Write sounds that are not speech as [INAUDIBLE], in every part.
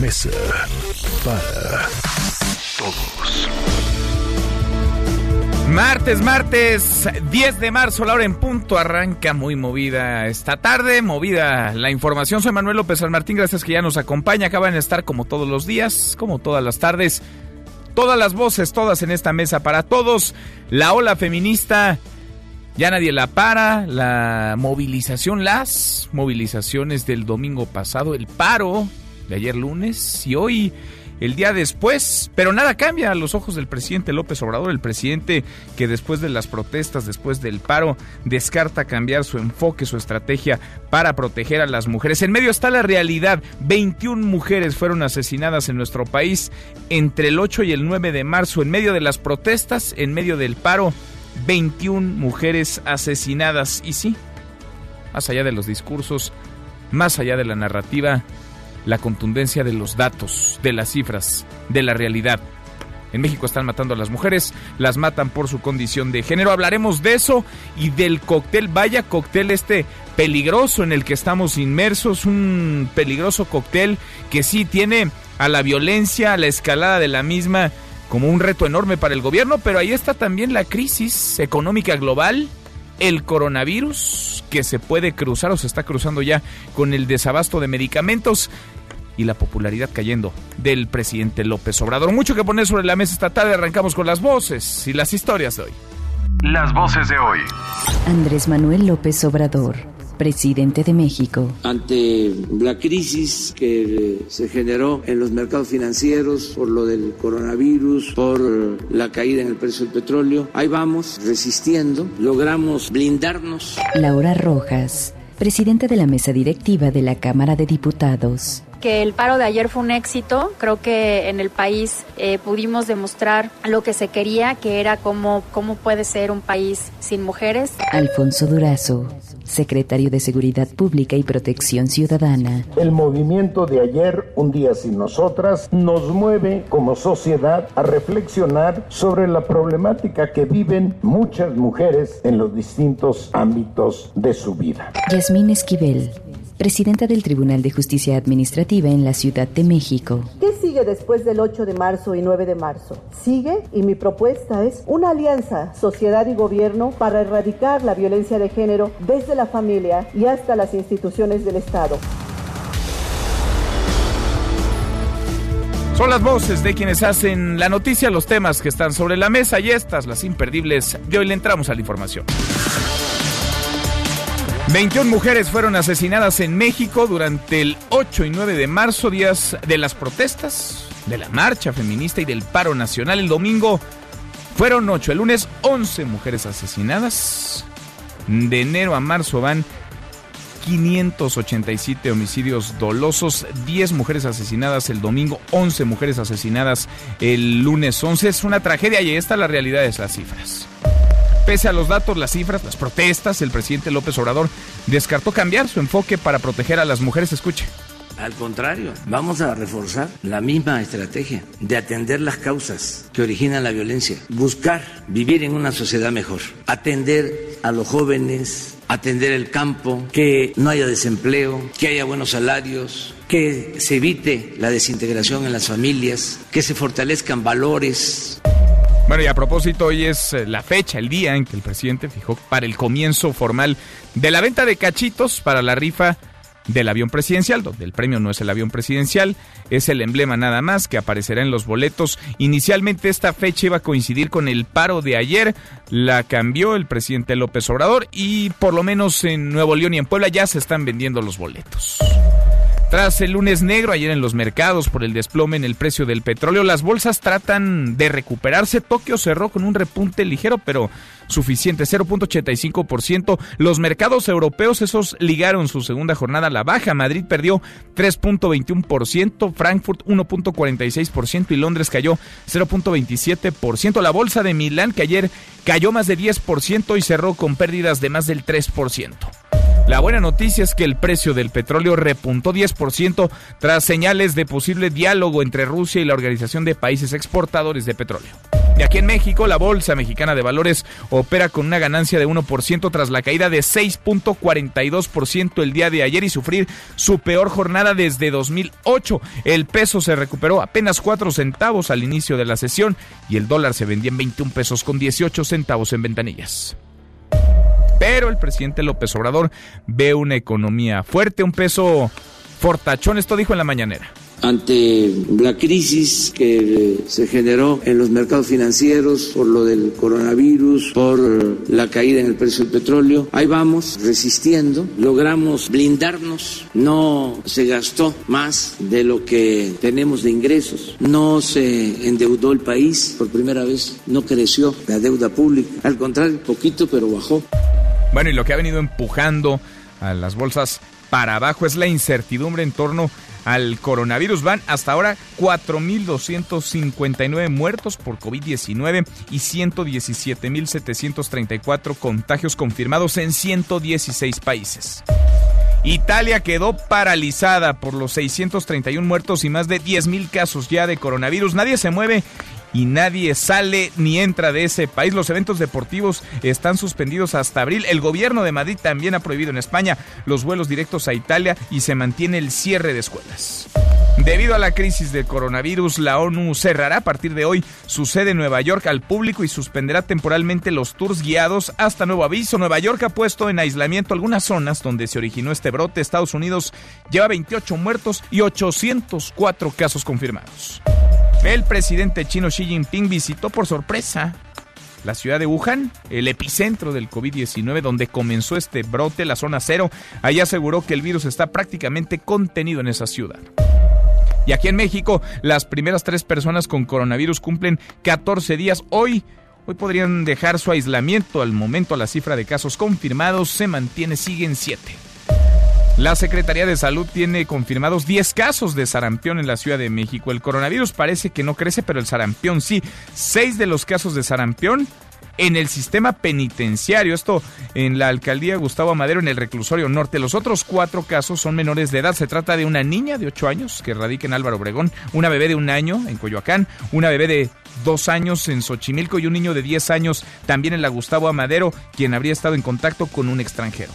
Mesa para Todos. Martes, martes, 10 de marzo, la hora en punto, arranca muy movida esta tarde, movida la información. Soy Manuel López San Martín, gracias que ya nos acompaña. Acaban de estar como todos los días, como todas las tardes, todas las voces, todas en esta mesa para todos. La ola feminista, ya nadie la para, la movilización, las movilizaciones del domingo pasado, el paro de ayer lunes y hoy el día después, pero nada cambia a los ojos del presidente López Obrador, el presidente que después de las protestas, después del paro, descarta cambiar su enfoque, su estrategia para proteger a las mujeres. En medio está la realidad, 21 mujeres fueron asesinadas en nuestro país entre el 8 y el 9 de marzo, en medio de las protestas, en medio del paro, 21 mujeres asesinadas. Y sí, más allá de los discursos, más allá de la narrativa, la contundencia de los datos, de las cifras, de la realidad. En México están matando a las mujeres, las matan por su condición de género. Hablaremos de eso y del cóctel, vaya cóctel este peligroso en el que estamos inmersos, un peligroso cóctel que sí tiene a la violencia, a la escalada de la misma como un reto enorme para el gobierno, pero ahí está también la crisis económica global, el coronavirus que se puede cruzar o se está cruzando ya con el desabasto de medicamentos y la popularidad cayendo del presidente López Obrador. Mucho que poner sobre la mesa esta tarde. Arrancamos con las voces y las historias de hoy. Las voces de hoy. Andrés Manuel López Obrador, presidente de México. ante la crisis que se generó en los mercados financieros por lo del coronavirus, por la caída en el precio del petróleo. Ahí vamos, resistiendo, logramos blindarnos. Laura Rojas, presidente de la mesa directiva de la Cámara de Diputados. que el paro de ayer fue un éxito. Creo que en el país eh, pudimos demostrar lo que se quería, que era cómo, cómo puede ser un país sin mujeres. Alfonso Durazo, secretario de Seguridad Pública y Protección Ciudadana. El movimiento de ayer, Un día sin nosotras, nos mueve como sociedad a reflexionar sobre la problemática que viven muchas mujeres en los distintos ámbitos de su vida. Yasmín Esquivel, presidenta del Tribunal de Justicia Administrativa en la Ciudad de México. ¿Qué sigue después del 8 de marzo y 9 de marzo? Sigue, y mi propuesta es una alianza sociedad y gobierno para erradicar la violencia de género desde la familia y hasta las instituciones del Estado. Son las voces de quienes hacen la noticia, los temas que están sobre la mesa y estas, las imperdibles. De hoy le entramos a la información. 21 mujeres fueron asesinadas en México durante el 8 y 9 de marzo, días de las protestas, de la marcha feminista y del paro nacional. El domingo fueron 8, el lunes 11 mujeres asesinadas. De enero a marzo van 587 homicidios dolosos, 10 mujeres asesinadas el domingo, 11 mujeres asesinadas el lunes 11. Es una tragedia y ahí está la realidad de las cifras. Pese a los datos, las cifras, las protestas, el presidente López Obrador descartó cambiar su enfoque para proteger a las mujeres. Escuche. Al contrario, vamos a reforzar la misma estrategia de atender las causas que originan la violencia, buscar vivir en una sociedad mejor, atender a los jóvenes, atender el campo, que no haya desempleo, que haya buenos salarios, que se evite la desintegración en las familias, que se fortalezcan valores, Bueno, y a propósito, hoy es eh, la fecha, el día en que el presidente fijó para el comienzo formal de la venta de cachitos para la rifa del avión presidencial, donde el premio no es el avión presidencial, es el emblema nada más que aparecerá en los boletos. Inicialmente esta fecha iba a coincidir con el paro de ayer, la cambió el presidente López Obrador y por lo menos en Nuevo León y en Puebla ya se están vendiendo los boletos. Tras el lunes negro ayer en los mercados por el desplome en el precio del petróleo, las bolsas tratan de recuperarse. Tokio cerró con un repunte ligero, pero suficiente, 0.85%. Los mercados europeos, esos ligaron su segunda jornada a la baja. Madrid perdió 3.21%, Frankfurt 1.46% y Londres cayó 0.27%. La bolsa de Milán, que ayer cayó más de 10% y cerró con pérdidas de más del 3%. La buena noticia es que el precio del petróleo repuntó 10% tras señales de posible diálogo entre Rusia y la Organización de Países Exportadores de Petróleo. Y aquí en México, la Bolsa Mexicana de Valores opera con una ganancia de 1% tras la caída de 6.42% el día de ayer y sufrir su peor jornada desde 2008. El peso se recuperó apenas 4 centavos al inicio de la sesión y el dólar se vendía en 21 pesos con 18 centavos en ventanillas. Pero el presidente López Obrador ve una economía fuerte, un peso fortachón, esto dijo en la mañanera ante la crisis que se generó en los mercados financieros por lo del coronavirus, por la caída en el precio del petróleo. Ahí vamos, resistiendo, logramos blindarnos, no se gastó más de lo que tenemos de ingresos, no se endeudó el país por primera vez, no creció la deuda pública, al contrario, poquito, pero bajó. Bueno, y lo que ha venido empujando a las bolsas para abajo es la incertidumbre en torno al coronavirus. Van hasta ahora 4.259 muertos por COVID-19 y 117.734 contagios confirmados en 116 países. Italia quedó paralizada por los 631 muertos y más de 10.000 casos ya de coronavirus. Nadie se mueve y nadie sale ni entra de ese país. Los eventos deportivos están suspendidos hasta abril. El gobierno de Madrid también ha prohibido en España los vuelos directos a Italia y se mantiene el cierre de escuelas. Debido a la crisis del coronavirus, la ONU cerrará a partir de hoy su sede en Nueva York al público y suspenderá temporalmente los tours guiados hasta nuevo aviso. Nueva York ha puesto en aislamiento algunas zonas donde se originó este brote. Estados Unidos lleva 28 muertos y 804 casos confirmados. El presidente chino Xi Jinping visitó por sorpresa la ciudad de Wuhan, el epicentro del COVID-19 donde comenzó este brote, la zona cero. Allí aseguró que el virus está prácticamente contenido en esa ciudad. Y aquí en México, las primeras tres personas con coronavirus cumplen 14 días. Hoy, hoy podrían dejar su aislamiento. Al momento, la cifra de casos confirmados se mantiene, siguen 7. La Secretaría de Salud tiene confirmados 10 casos de sarampión en la Ciudad de México. El coronavirus parece que no crece, pero el sarampión sí. Seis de los casos de sarampión en el sistema penitenciario. Esto en la alcaldía Gustavo Amadero, en el reclusorio norte. Los otros cuatro casos son menores de edad. Se trata de una niña de 8 años que radica en Álvaro Obregón, una bebé de un año en Coyoacán, una bebé de dos años en Xochimilco y un niño de 10 años también en la Gustavo Amadero, quien habría estado en contacto con un extranjero.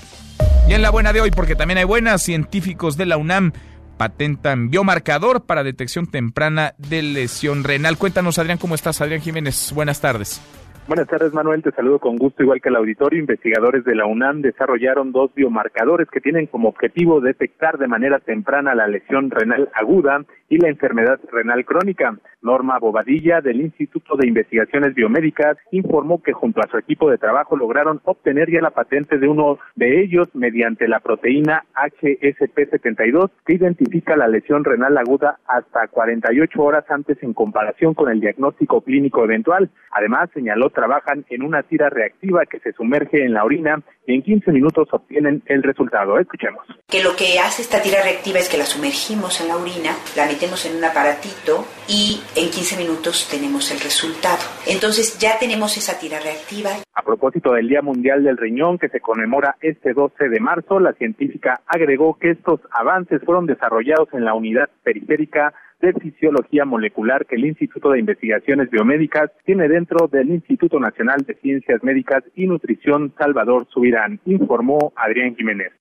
Y en la buena de hoy, porque también hay buenas, científicos de la UNAM patentan biomarcador para detección temprana de lesión renal. Cuéntanos, Adrián, ¿cómo estás? Adrián Jiménez, buenas tardes. Buenas tardes, Manuel. Te saludo con gusto, igual que el auditorio. Investigadores de la UNAM desarrollaron dos biomarcadores que tienen como objetivo detectar de manera temprana la lesión renal aguda y la enfermedad renal crónica. Norma Bobadilla, del Instituto de Investigaciones Biomédicas, informó que junto a su equipo de trabajo lograron obtener ya la patente de uno de ellos mediante la proteína HSP72, que identifica la lesión renal aguda hasta 48 horas antes en comparación con el diagnóstico clínico eventual. Además, señaló trabajan en una tira reactiva que se sumerge en la orina y en 15 minutos obtienen el resultado. Escuchemos. Que lo que hace esta tira reactiva es que la sumergimos en la orina, la metemos en un aparatito y en 15 minutos tenemos el resultado. Entonces ya tenemos esa tira reactiva. A propósito del Día Mundial del Riñón que se conmemora este 12 de marzo, la científica agregó que estos avances fueron desarrollados en la unidad periférica de Fisiología Molecular que el Instituto de Investigaciones Biomédicas tiene dentro del Instituto Nacional de Ciencias Médicas y Nutrición Salvador Subirán, informó Adrián Jiménez.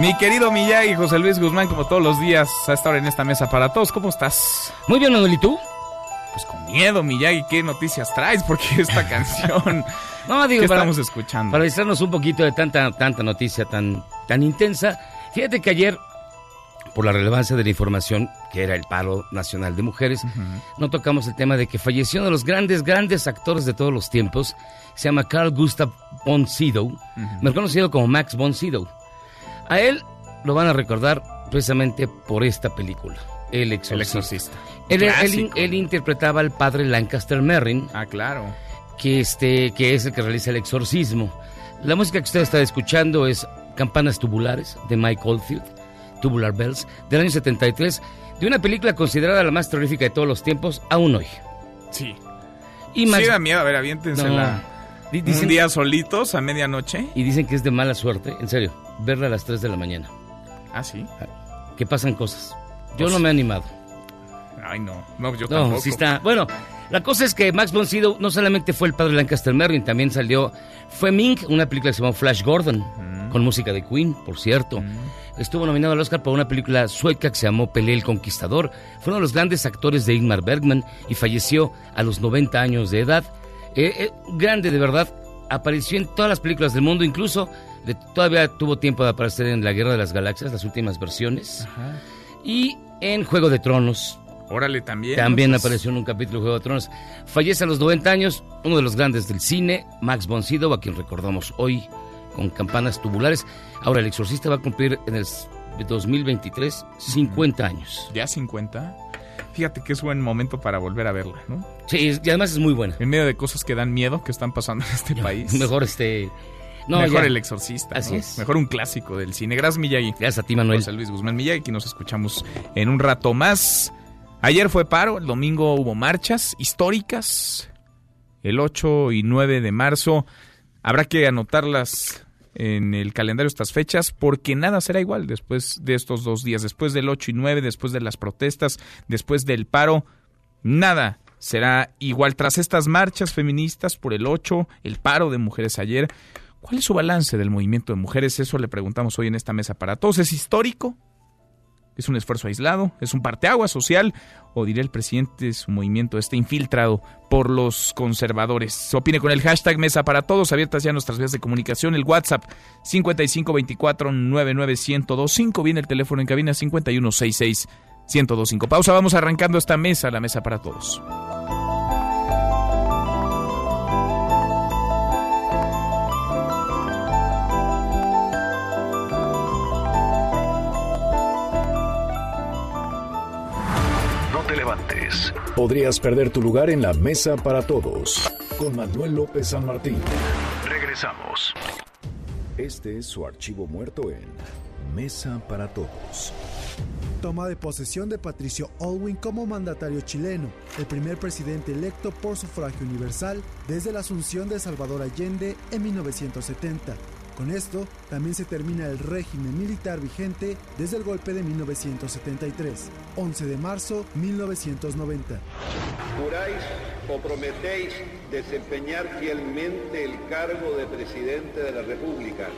Mi querido Miyagi, José Luis Guzmán, como todos los días, a estar en esta mesa para todos. ¿Cómo estás? Muy bien, Manuel, ¿y tú? pues con miedo, Miyagi, ¿qué noticias traes? Porque esta [LAUGHS] canción... no, digo, ¿Qué para- estamos escuchando? Para distraernos un poquito de tanta, tanta noticia tan, tan intensa. Fíjate que ayer, por la relevancia de la información, que era el paro nacional de mujeres, no tocamos el tema de que falleció uno de los grandes, grandes actores de todos los tiempos. Se llama Carl Gustav von Sydow, mejor conocido como Max von Sydow. A él lo van a recordar precisamente por esta película, El Exorcista. El Exorcista. Él, él- Clásico. él interpretaba al padre Lancaster Merrin. Ah, claro. Que, este, que es el que realiza el exorcismo. La música que usted está escuchando es Campanas Tubulares de Mike Oldfield, Tubular Bells, del año 73, de una película considerada la más terrorífica de todos los tiempos, aún hoy. Sí. Y Max- Sí da miedo, a ver, aviéntensela. No. Di- dicen- Un día solitos a medianoche. Y dicen que es de mala suerte, en serio, verla a las 3 de la mañana. Ah, sí. Que pasan cosas. Yo Pues- no me he animado. Ay, no. No, yo No, tampoco. sí está. Bueno, la cosa es que Max von Sydow no solamente fue el padre de Lancaster Merrin, también salió. Fue Mink, una película que se llamó Flash Gordon, Mm. con música de Queen, por cierto. Estuvo nominado al Oscar por una película sueca que se llamó Pelé el Conquistador. Fue uno de los grandes actores de Ingmar Bergman y falleció a los 90 años de edad. Eh, eh, grande, de verdad. Apareció en todas las películas del mundo, incluso le- todavía tuvo tiempo de aparecer en La Guerra de las Galaxias, las últimas versiones. Y en Juego de Tronos. Órale, también. También. Pues, apareció en un capítulo de Juego de Tronos. Fallece a los 90 años, uno de los grandes del cine, Max von Sydow, a quien recordamos hoy con campanas tubulares. Ahora, El Exorcista va a cumplir en el 2023 50 años. ¿Ya 50? Fíjate que es buen momento para volver a verla, ¿no? Sí, y además es muy buena. En medio de cosas que dan miedo que están pasando en este [LAUGHS] país. Mejor este... No, Mejor ya. El Exorcista. Así ¿no? es. Mejor un clásico del cine. Gracias, Miyagi. Gracias a ti, Manuel. José Luis Guzmán Miyagi, que nos escuchamos en un rato más. Ayer fue paro, el domingo hubo marchas históricas. El 8 y 9 de marzo. Habrá que anotarlas en el calendario estas fechas porque nada será igual después de estos dos días. Después del 8 y 9, después de las protestas, después del paro. Nada será igual tras estas marchas feministas por el 8, el paro de mujeres ayer. ¿Cuál es su balance del movimiento de mujeres? Eso le preguntamos hoy en esta mesa para todos. ¿Es histórico? ¿Es un esfuerzo aislado? ¿Es un parteagua social? ¿O dirá el presidente su movimiento está infiltrado por los conservadores? Opine con el hashtag Mesa para Todos, abiertas ya nuestras vías de comunicación, el WhatsApp 5524-99125, viene el teléfono en cabina 5166-1025. Pausa, vamos arrancando esta mesa, la Mesa para Todos. Podrías perder tu lugar en la mesa para todos. Con Manuel López San Martín. Regresamos. Este es su archivo muerto en Mesa para Todos. Toma de posesión de Patricio Olwin como mandatario chileno, el primer presidente electo por sufragio universal desde la asunción de Salvador Allende en 1970. Con esto también se termina el régimen militar vigente desde el golpe de 1973, 11 de marzo 1990. ¿Juráis o prometéis desempeñar fielmente el cargo de presidente de la República,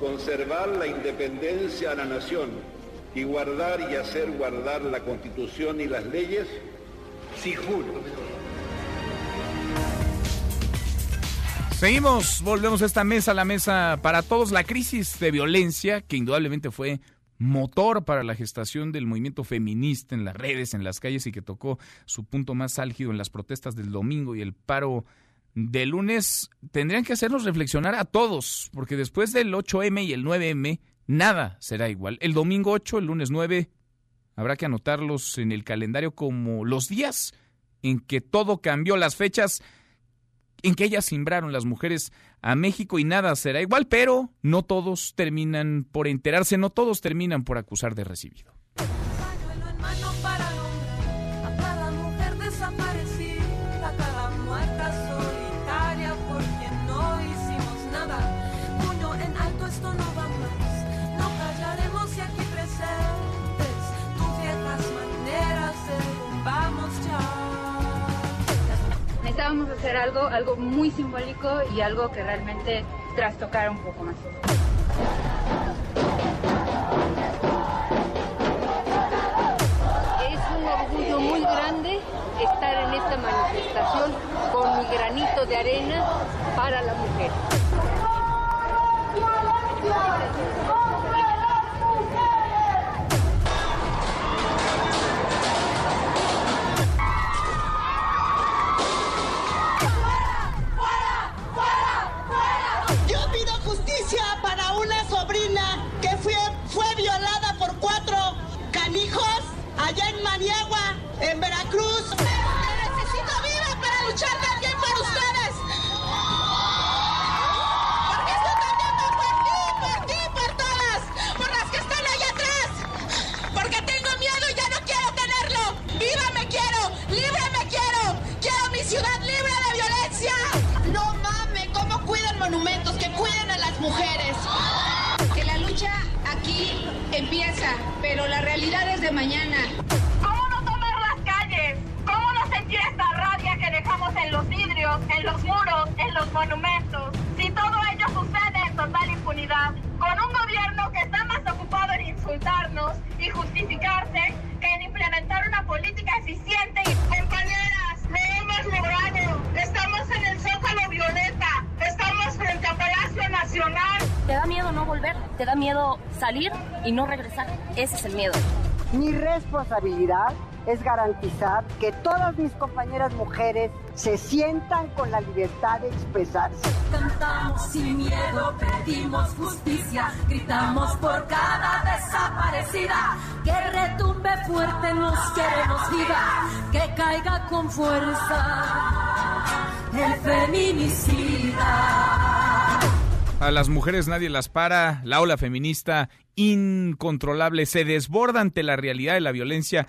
conservar la independencia a la nación y guardar y hacer guardar la Constitución y las leyes? Sí, juro. Seguimos, volvemos a esta mesa, la mesa para todos. La crisis de violencia, que indudablemente fue motor para la gestación del movimiento feminista en las redes, en las calles y que tocó su punto más álgido en las protestas del domingo y el paro del lunes, tendrían que hacernos reflexionar a todos, porque después del 8M y el 9M, nada será igual. El domingo 8, el lunes 9, habrá que anotarlos en el calendario como los días en que todo cambió, las fechas en que ellas simbraron las mujeres a México y nada será igual, pero no todos terminan por enterarse, no todos terminan por acusar de recibido. hacer algo, algo muy simbólico y algo que realmente trastocar un poco más. Es un orgullo muy grande estar en esta manifestación con mi granito de arena para la mujer. Empieza, pero la realidad es de mañana. ¿Cómo no tomar las calles? ¿Cómo no sentir esta rabia que dejamos en los vidrios, en los muros, en los monumentos? Si todo ello sucede en total impunidad, con un gobierno que está más ocupado en insultarnos y justificarse que en implementar una política eficiente y compañeras, lo hemos logrado. Estamos en el Zócalo Violeta, estamos frente a Palacio Nacional. Te da miedo no volver, te da miedo salir y no regresar. Ese es el miedo. Mi responsabilidad es garantizar que todas mis compañeras mujeres se sientan con la libertad de expresarse. Cantamos sin miedo, pedimos justicia, gritamos por cada desaparecida. Que retumbe fuerte, nos queremos viva, que caiga con fuerza el feminicida. A las mujeres nadie las para, la ola feminista incontrolable se desborda ante la realidad de la violencia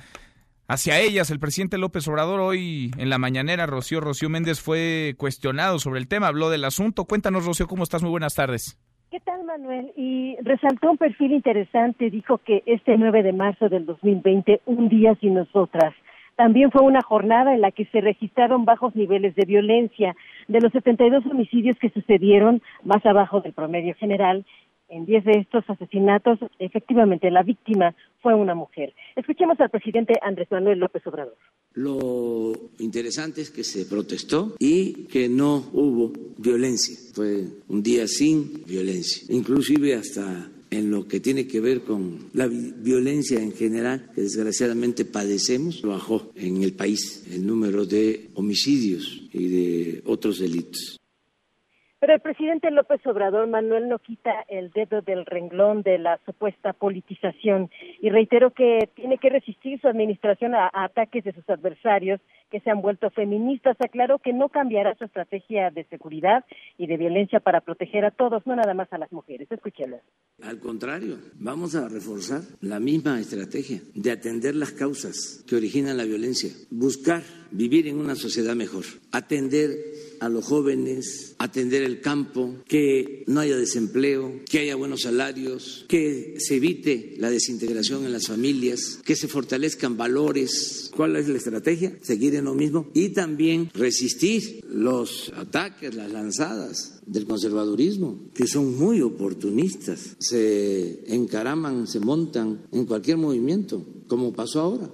hacia ellas. El presidente López Obrador hoy en la mañanera, Rocío Rocío Méndez, fue cuestionado sobre el tema, habló del asunto. Cuéntanos, Rocío, ¿cómo estás? Muy buenas tardes. ¿Qué tal, Manuel? Y resaltó un perfil interesante, dijo que este 9 de marzo del 2020, un día sin nosotras, también fue una jornada en la que se registraron bajos niveles de violencia. De los 72 homicidios que sucedieron, más abajo del promedio general, en 10 de estos asesinatos, efectivamente, la víctima fue una mujer. Escuchemos al presidente Andrés Manuel López Obrador. Lo interesante es que se protestó y que no hubo violencia. Fue un día sin violencia, inclusive hasta en lo que tiene que ver con la vi- violencia en general que desgraciadamente padecemos, bajó en el país el número de homicidios y de otros delitos. Pero el presidente López Obrador, Manuel, no quita el dedo del renglón de la supuesta politización y reiteró que tiene que resistir su administración a, a ataques de sus adversarios que se han vuelto feministas. Aclaró que no cambiará su estrategia de seguridad y de violencia para proteger a todos, no nada más a las mujeres. Escuchemos. Al contrario, vamos a reforzar la misma estrategia de atender las causas que originan la violencia, buscar vivir en una sociedad mejor, atender a los jóvenes, atender el campo, que no haya desempleo, que haya buenos salarios, que se evite la desintegración en las familias, que se fortalezcan valores. ¿Cuál es la estrategia? Seguir lo mismo y también resistir los ataques, las lanzadas del conservadurismo, que son muy oportunistas, se encaraman, se montan en cualquier movimiento, como pasó ahora.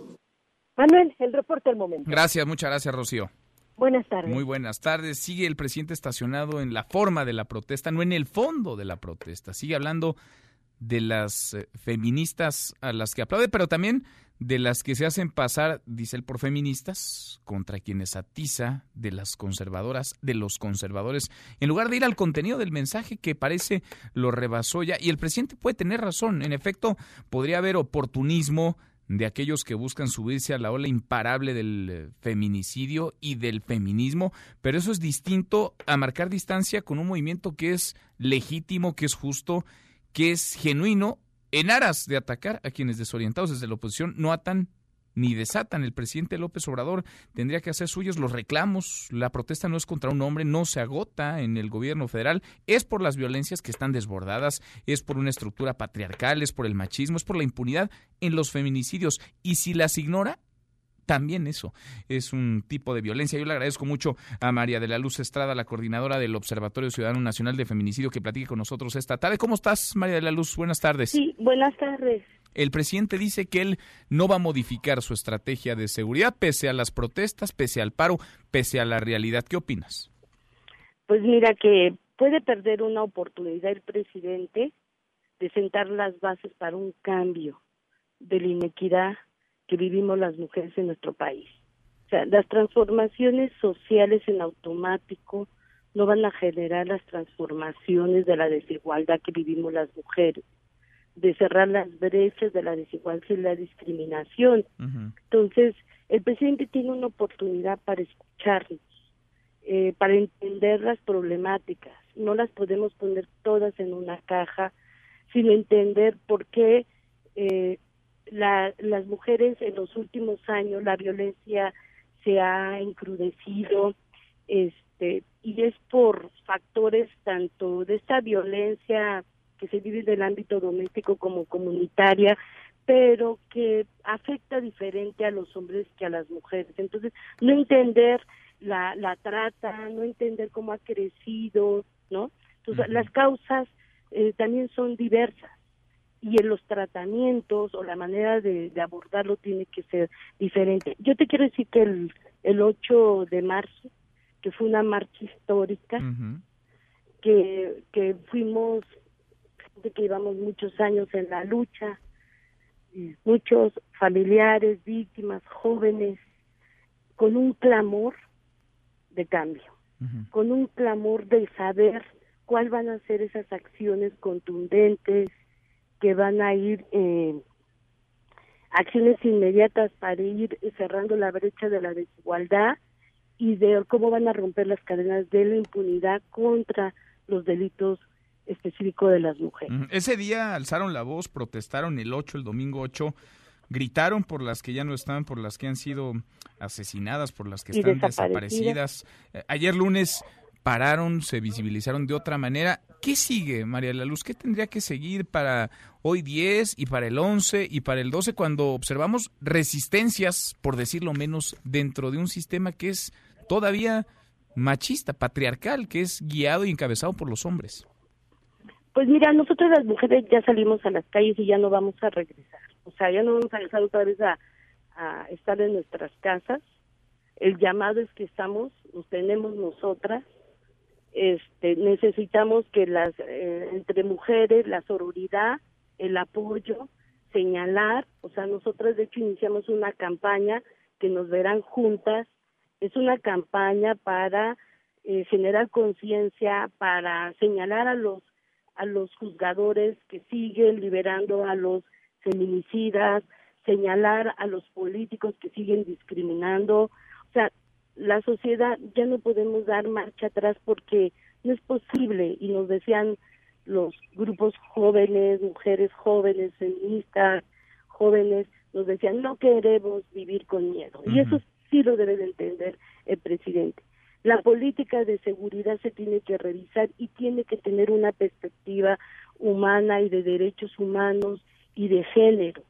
Manuel, el reporte al momento. Gracias, muchas gracias, Rocío. Buenas tardes. Muy buenas tardes. Sigue el presidente estacionado en la forma de la protesta, no en el fondo de la protesta. Sigue hablando de las eh, feministas a las que aplaude, pero también de las que se hacen pasar, dice él, por feministas, contra quienes atiza, de las conservadoras, de los conservadores, en lugar de ir al contenido del mensaje que parece lo rebasó ya. Y el presidente puede tener razón. En efecto, podría haber oportunismo de aquellos que buscan subirse a la ola imparable del eh, feminicidio y del feminismo, pero eso es distinto a marcar distancia con un movimiento que es legítimo, que es justo, que es genuino, en aras de atacar a quienes desorientados desde la oposición no atan ni desatan. El presidente López Obrador tendría que hacer suyos los reclamos. La protesta no es contra un hombre, no se agota en el gobierno federal. Es por las violencias que están desbordadas, es por una estructura patriarcal, es por el machismo, es por la impunidad en los feminicidios. Y si las ignora, también eso es un tipo de violencia. Yo le agradezco mucho a María de la Luz Estrada, la coordinadora del Observatorio Ciudadano Nacional de Feminicidio, que platique con nosotros esta tarde. ¿Cómo estás, María de la Luz? Buenas tardes. Sí, buenas tardes. El presidente dice que él no va a modificar su estrategia de seguridad pese a las protestas, pese al paro, pese a la realidad. ¿Qué opinas? Pues mira que puede perder una oportunidad el presidente de sentar las bases para un cambio de la inequidad que vivimos las mujeres en nuestro país. O sea, las transformaciones sociales en automático no van a generar las transformaciones de la desigualdad que vivimos las mujeres. de cerrar las brechas de la desigualdad y la discriminación. Entonces, el presidente tiene una oportunidad para escucharnos, eh, para entender las problemáticas. No las podemos poner todas en una caja, sino entender por qué eh, la, las mujeres en los últimos años la violencia se ha encrudecido, este, y es por factores tanto de esta violencia que se vive en el ámbito doméstico como comunitaria, pero que afecta diferente a los hombres que a las mujeres. Entonces, no entender la, la trata, no entender cómo ha crecido, ¿no? Entonces, las causas eh, también son diversas y en los tratamientos o la manera de, de, abordarlo tiene que ser diferente. Yo te quiero decir que el, el 8 de marzo, que fue una marcha histórica, que, que fuimos, de que llevamos muchos años en la lucha, muchos familiares, víctimas, jóvenes, con un clamor de cambio, con un clamor de saber cuál van a ser esas acciones contundentes que van a ir eh, acciones inmediatas para ir cerrando la brecha de la desigualdad y de cómo van a romper las cadenas de la impunidad contra los delitos específicos de las mujeres. Ese día alzaron la voz, protestaron el 8, el domingo 8, gritaron por las que ya no están, por las que han sido asesinadas, por las que están desaparecidas. Eh, ayer lunes pararon, se visibilizaron de otra manera. ¿Qué sigue, María la Luz? ¿Qué tendría que seguir para hoy 10 y para el 11 y para el 12 cuando observamos resistencias, por decirlo menos, dentro de un sistema que es todavía machista, patriarcal, que es guiado y encabezado por los hombres? Pues mira, nosotros las mujeres ya salimos a las calles y ya no vamos a regresar. O sea, ya no vamos a regresar otra vez a, a estar en nuestras casas. El llamado es que estamos, nos tenemos nosotras, este, necesitamos que las eh, entre mujeres la sororidad el apoyo señalar o sea nosotros de hecho iniciamos una campaña que nos verán juntas. Es una campaña para eh, generar conciencia para señalar a los a los juzgadores que siguen liberando a los feminicidas señalar a los políticos que siguen discriminando. O sea la sociedad ya no podemos dar marcha atrás porque no es posible y nos decían los grupos jóvenes, mujeres jóvenes, feministas, jóvenes, nos decían no queremos vivir con miedo y eso sí lo debe de entender el presidente. La política de seguridad se tiene que revisar y tiene que tener una perspectiva humana y de derechos humanos y de género.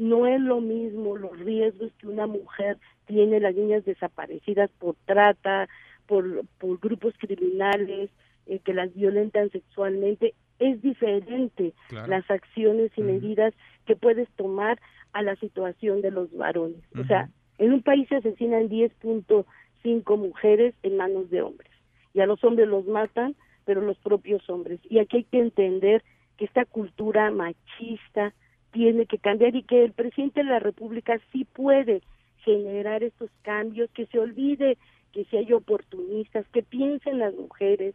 No es lo mismo los riesgos que una mujer tiene las niñas desaparecidas por trata, por, por grupos criminales eh, que las violentan sexualmente. Es diferente las acciones y medidas que puedes tomar a la situación de los varones. O sea, en un país se asesinan 10.5 mujeres en manos de hombres y a los hombres los matan, pero los propios hombres. Y aquí hay que entender que esta cultura machista tiene que cambiar y que el presidente de la República sí puede generar estos cambios, que se olvide que si hay oportunistas, que piensen las mujeres.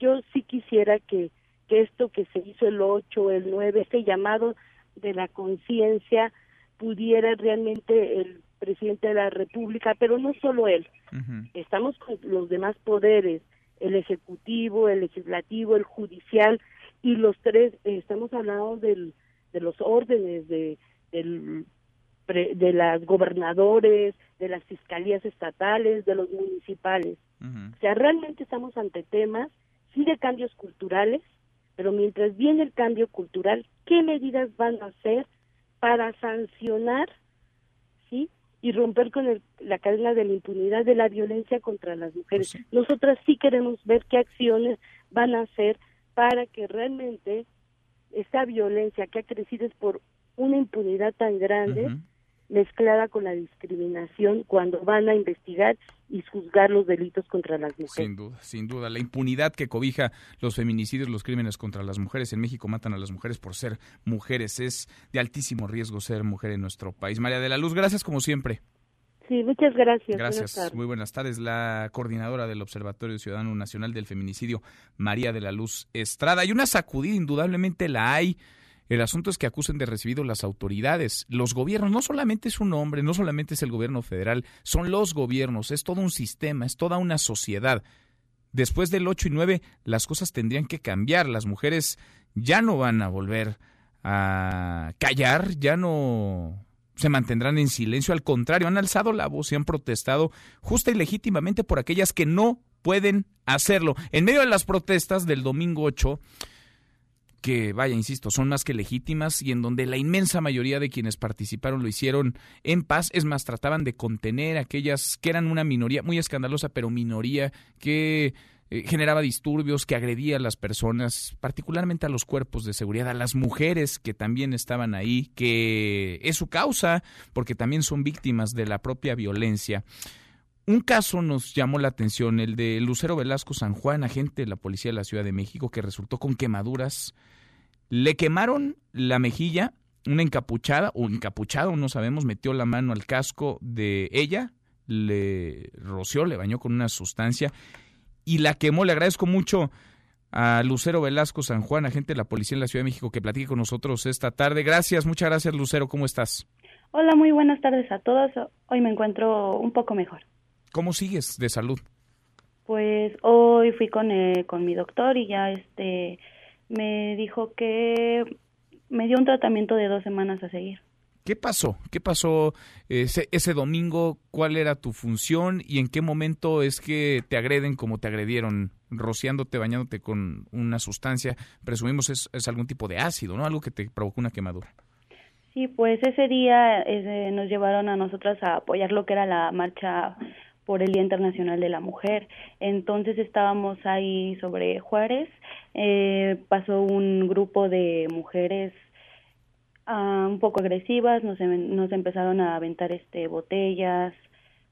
Yo sí quisiera que, que esto que se hizo el 8, el 9, este llamado de la conciencia, pudiera realmente el presidente de la República, pero no solo él, estamos con los demás poderes, el ejecutivo, el legislativo, el judicial, y los tres, eh, estamos hablando del, de los órdenes de, del de las gobernadores, de las fiscalías estatales, de los municipales. O sea, realmente estamos ante temas, sí de cambios culturales, pero mientras viene el cambio cultural, ¿qué medidas van a hacer para sancionar, sí, y romper con el, la cadena de la impunidad de la violencia contra las mujeres? Nosotras sí queremos ver qué acciones van a hacer para que realmente esta violencia que ha crecido es por una impunidad tan grande, mezclada con la discriminación cuando van a investigar y juzgar los delitos contra las mujeres. Sin duda, sin duda. La impunidad que cobija los feminicidios, los crímenes contra las mujeres. En México matan a las mujeres por ser mujeres. Es de altísimo riesgo ser mujer en nuestro país. María de la Luz, gracias como siempre. Sí, muchas gracias. Gracias. Muy buenas tardes. La coordinadora del Observatorio Ciudadano Nacional del Feminicidio, María de la Luz Estrada. Hay una sacudida, indudablemente la hay El asunto es que acusen de recibido las autoridades, los gobiernos, no solamente es un hombre, no solamente es el gobierno federal, son los gobiernos, es todo un sistema, es toda una sociedad. Después del 8 y 9 las cosas tendrían que cambiar, las mujeres ya no van a volver a callar, ya no se mantendrán en silencio, al contrario, han alzado la voz y han protestado justa y legítimamente por aquellas que no pueden hacerlo. En medio de las protestas del domingo 8, que vaya, insisto, son más que legítimas y en donde la inmensa mayoría de quienes participaron lo hicieron en paz, es más, trataban de contener aquellas que eran una minoría, muy escandalosa, pero minoría que eh, generaba disturbios, que agredía a las personas, particularmente a los cuerpos de seguridad, a las mujeres que también estaban ahí, que es su causa, porque también son víctimas de la propia violencia. Un caso nos llamó la atención, el de Lucero Velasco San Juan, agente de la Policía de la Ciudad de México, que resultó con quemaduras. Le quemaron la mejilla, una encapuchada o encapuchado, no sabemos, metió la mano al casco de ella, le roció, le bañó con una sustancia y la quemó. Le agradezco mucho a Lucero Velasco San Juan, agente de la Policía en la Ciudad de México, que platique con nosotros esta tarde. Gracias, muchas gracias Lucero, ¿cómo estás? Hola, muy buenas tardes a todos. Hoy me encuentro un poco mejor. ¿Cómo sigues de salud? Pues hoy fui con, eh, con mi doctor y ya este me dijo que me dio un tratamiento de dos semanas a seguir. ¿Qué pasó? ¿Qué pasó ese, domingo? ¿Cuál era tu función y en qué momento es que te agreden como te agredieron, rociándote, bañándote con una sustancia? Presumimos es, es algún tipo de ácido, ¿no? Algo que te provocó una quemadura. Sí, pues ese día nos llevaron a nosotras a apoyar lo que era la marcha por el Día Internacional de la Mujer. Entonces estábamos ahí sobre Juárez, eh, pasó un grupo de mujeres ah, un poco agresivas, nos, nos empezaron a aventar este botellas,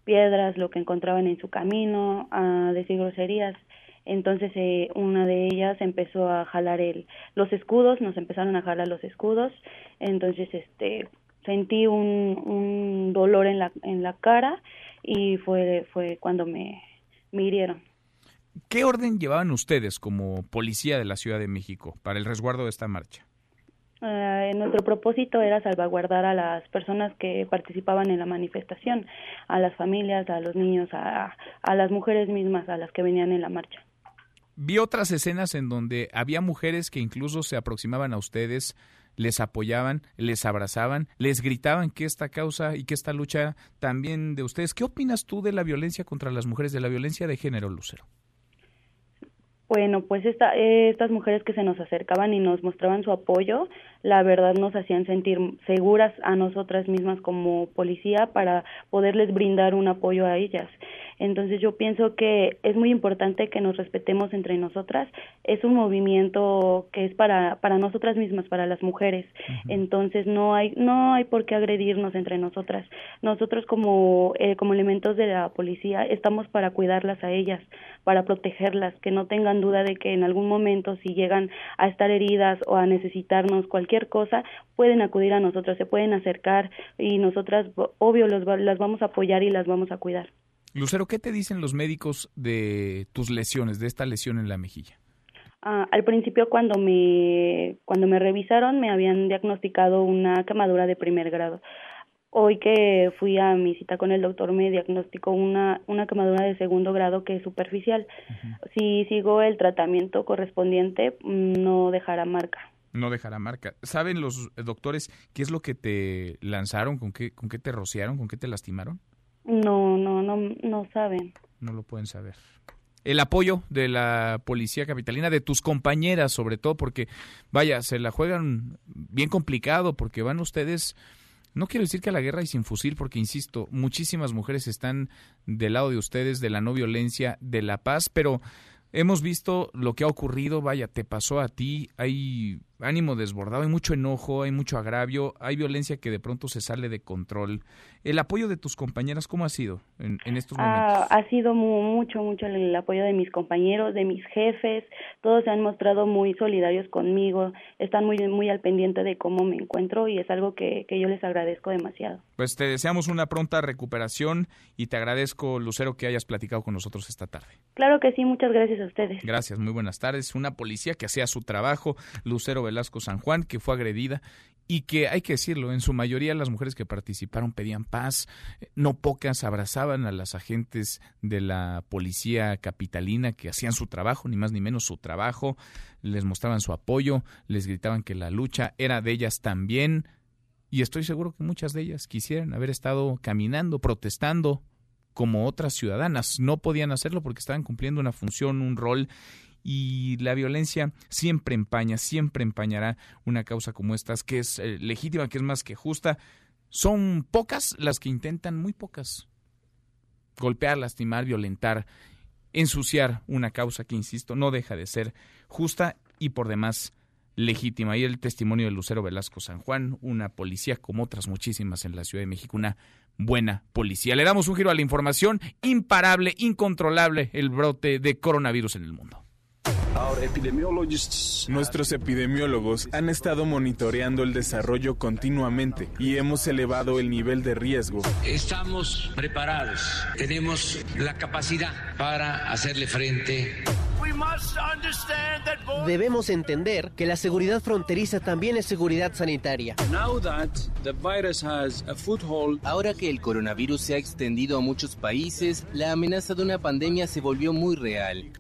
piedras, lo que encontraban en su camino, a decir groserías. Entonces eh, una de ellas empezó a jalar el, los escudos, nos empezaron a jalar los escudos. Entonces este sentí un, un dolor en la, en la cara y fue, fue cuando me, me hirieron. ¿Qué orden llevaban ustedes como policía de la Ciudad de México para el resguardo de esta marcha? Eh, nuestro propósito era salvaguardar a las personas que participaban en la manifestación, a las familias, a los niños, a, a las mujeres mismas, a las que venían en la marcha. Vi otras escenas en donde había mujeres que incluso se aproximaban a ustedes, les apoyaban, les abrazaban, les gritaban que esta causa y que esta lucha también de ustedes. ¿Qué opinas tú de la violencia contra las mujeres, de la violencia de género, Lucero? Bueno, pues esta, eh, estas mujeres que se nos acercaban y nos mostraban su apoyo, la verdad nos hacían sentir seguras a nosotras mismas como policía para poderles brindar un apoyo a ellas. Entonces yo pienso que es muy importante que nos respetemos entre nosotras. Es un movimiento que es para para nosotras mismas, para las mujeres. Entonces no hay no hay por qué agredirnos entre nosotras. Nosotros como eh, como elementos de la policía estamos para cuidarlas a ellas, para protegerlas, que no tengan duda de que en algún momento si llegan a estar heridas o a necesitarnos cualquier cosa, pueden acudir a nosotros, se pueden acercar y nosotras obvio los, las vamos a apoyar y las vamos a cuidar. Lucero, ¿qué te dicen los médicos de tus lesiones, de esta lesión en la mejilla? Ah, al principio cuando me cuando me revisaron me habían diagnosticado una quemadura de primer grado. Hoy que fui a mi cita con el doctor me diagnosticó una una quemadura de segundo grado que es superficial. Si sigo el tratamiento correspondiente mm, no dejará marca. No dejará marca. ¿Saben los doctores qué es lo que te lanzaron, con qué, con qué te rociaron, con qué te lastimaron? No, no, no, no saben. No lo pueden saber. El apoyo de la policía capitalina, de tus compañeras sobre todo, porque vaya, se la juegan bien complicado, porque van ustedes, no quiero decir que a la guerra y sin fusil, porque insisto, muchísimas mujeres están del lado de ustedes, de la no violencia, de la paz, pero hemos visto lo que ha ocurrido, vaya, te pasó a ti, hay ánimo desbordado, hay mucho enojo, hay mucho agravio, hay violencia que de pronto se sale de control. El apoyo de tus compañeras, ¿cómo ha sido en, en estos momentos? Ah, ha sido mu- mucho, mucho el apoyo de mis compañeros, de mis jefes, todos se han mostrado muy solidarios conmigo, están muy, muy al pendiente de cómo me encuentro y es algo que, que yo les agradezco demasiado. Pues te deseamos una pronta recuperación y te agradezco, Lucero, que hayas platicado con nosotros esta tarde. Claro que sí, muchas gracias a ustedes. Gracias, muy buenas tardes. Una policía que hacía su trabajo, Lucero Velasco San Juan, que fue agredida y que hay que decirlo, en su mayoría las mujeres que participaron pedían paz, no pocas abrazaban a las agentes de la policía capitalina que hacían su trabajo, ni más ni menos su trabajo, les mostraban su apoyo, les gritaban que la lucha era de ellas también, y estoy seguro que muchas de ellas quisieran haber estado caminando, protestando como otras ciudadanas, no podían hacerlo porque estaban cumpliendo una función, un rol, y la violencia siempre empaña, siempre empañará una causa como estas, que es eh, legítima, que es más que justa. Son pocas las que intentan, muy pocas, golpear, lastimar, violentar, ensuciar una causa que, insisto, no deja de ser justa y por demás legítima. Y el testimonio de Lucero Velasco San Juan, una policía como otras muchísimas en la Ciudad de México, una buena policía. Le damos un giro a la información, imparable, incontrolable el brote de coronavirus en el mundo. Nuestros epidemiólogos han estado monitoreando el desarrollo continuamente y hemos elevado el nivel de riesgo. Estamos preparados, tenemos la capacidad para hacerle frente. Debemos entender que la seguridad fronteriza también es seguridad sanitaria. Ahora que el coronavirus se ha extendido a muchos países, la amenaza de una pandemia se volvió muy real.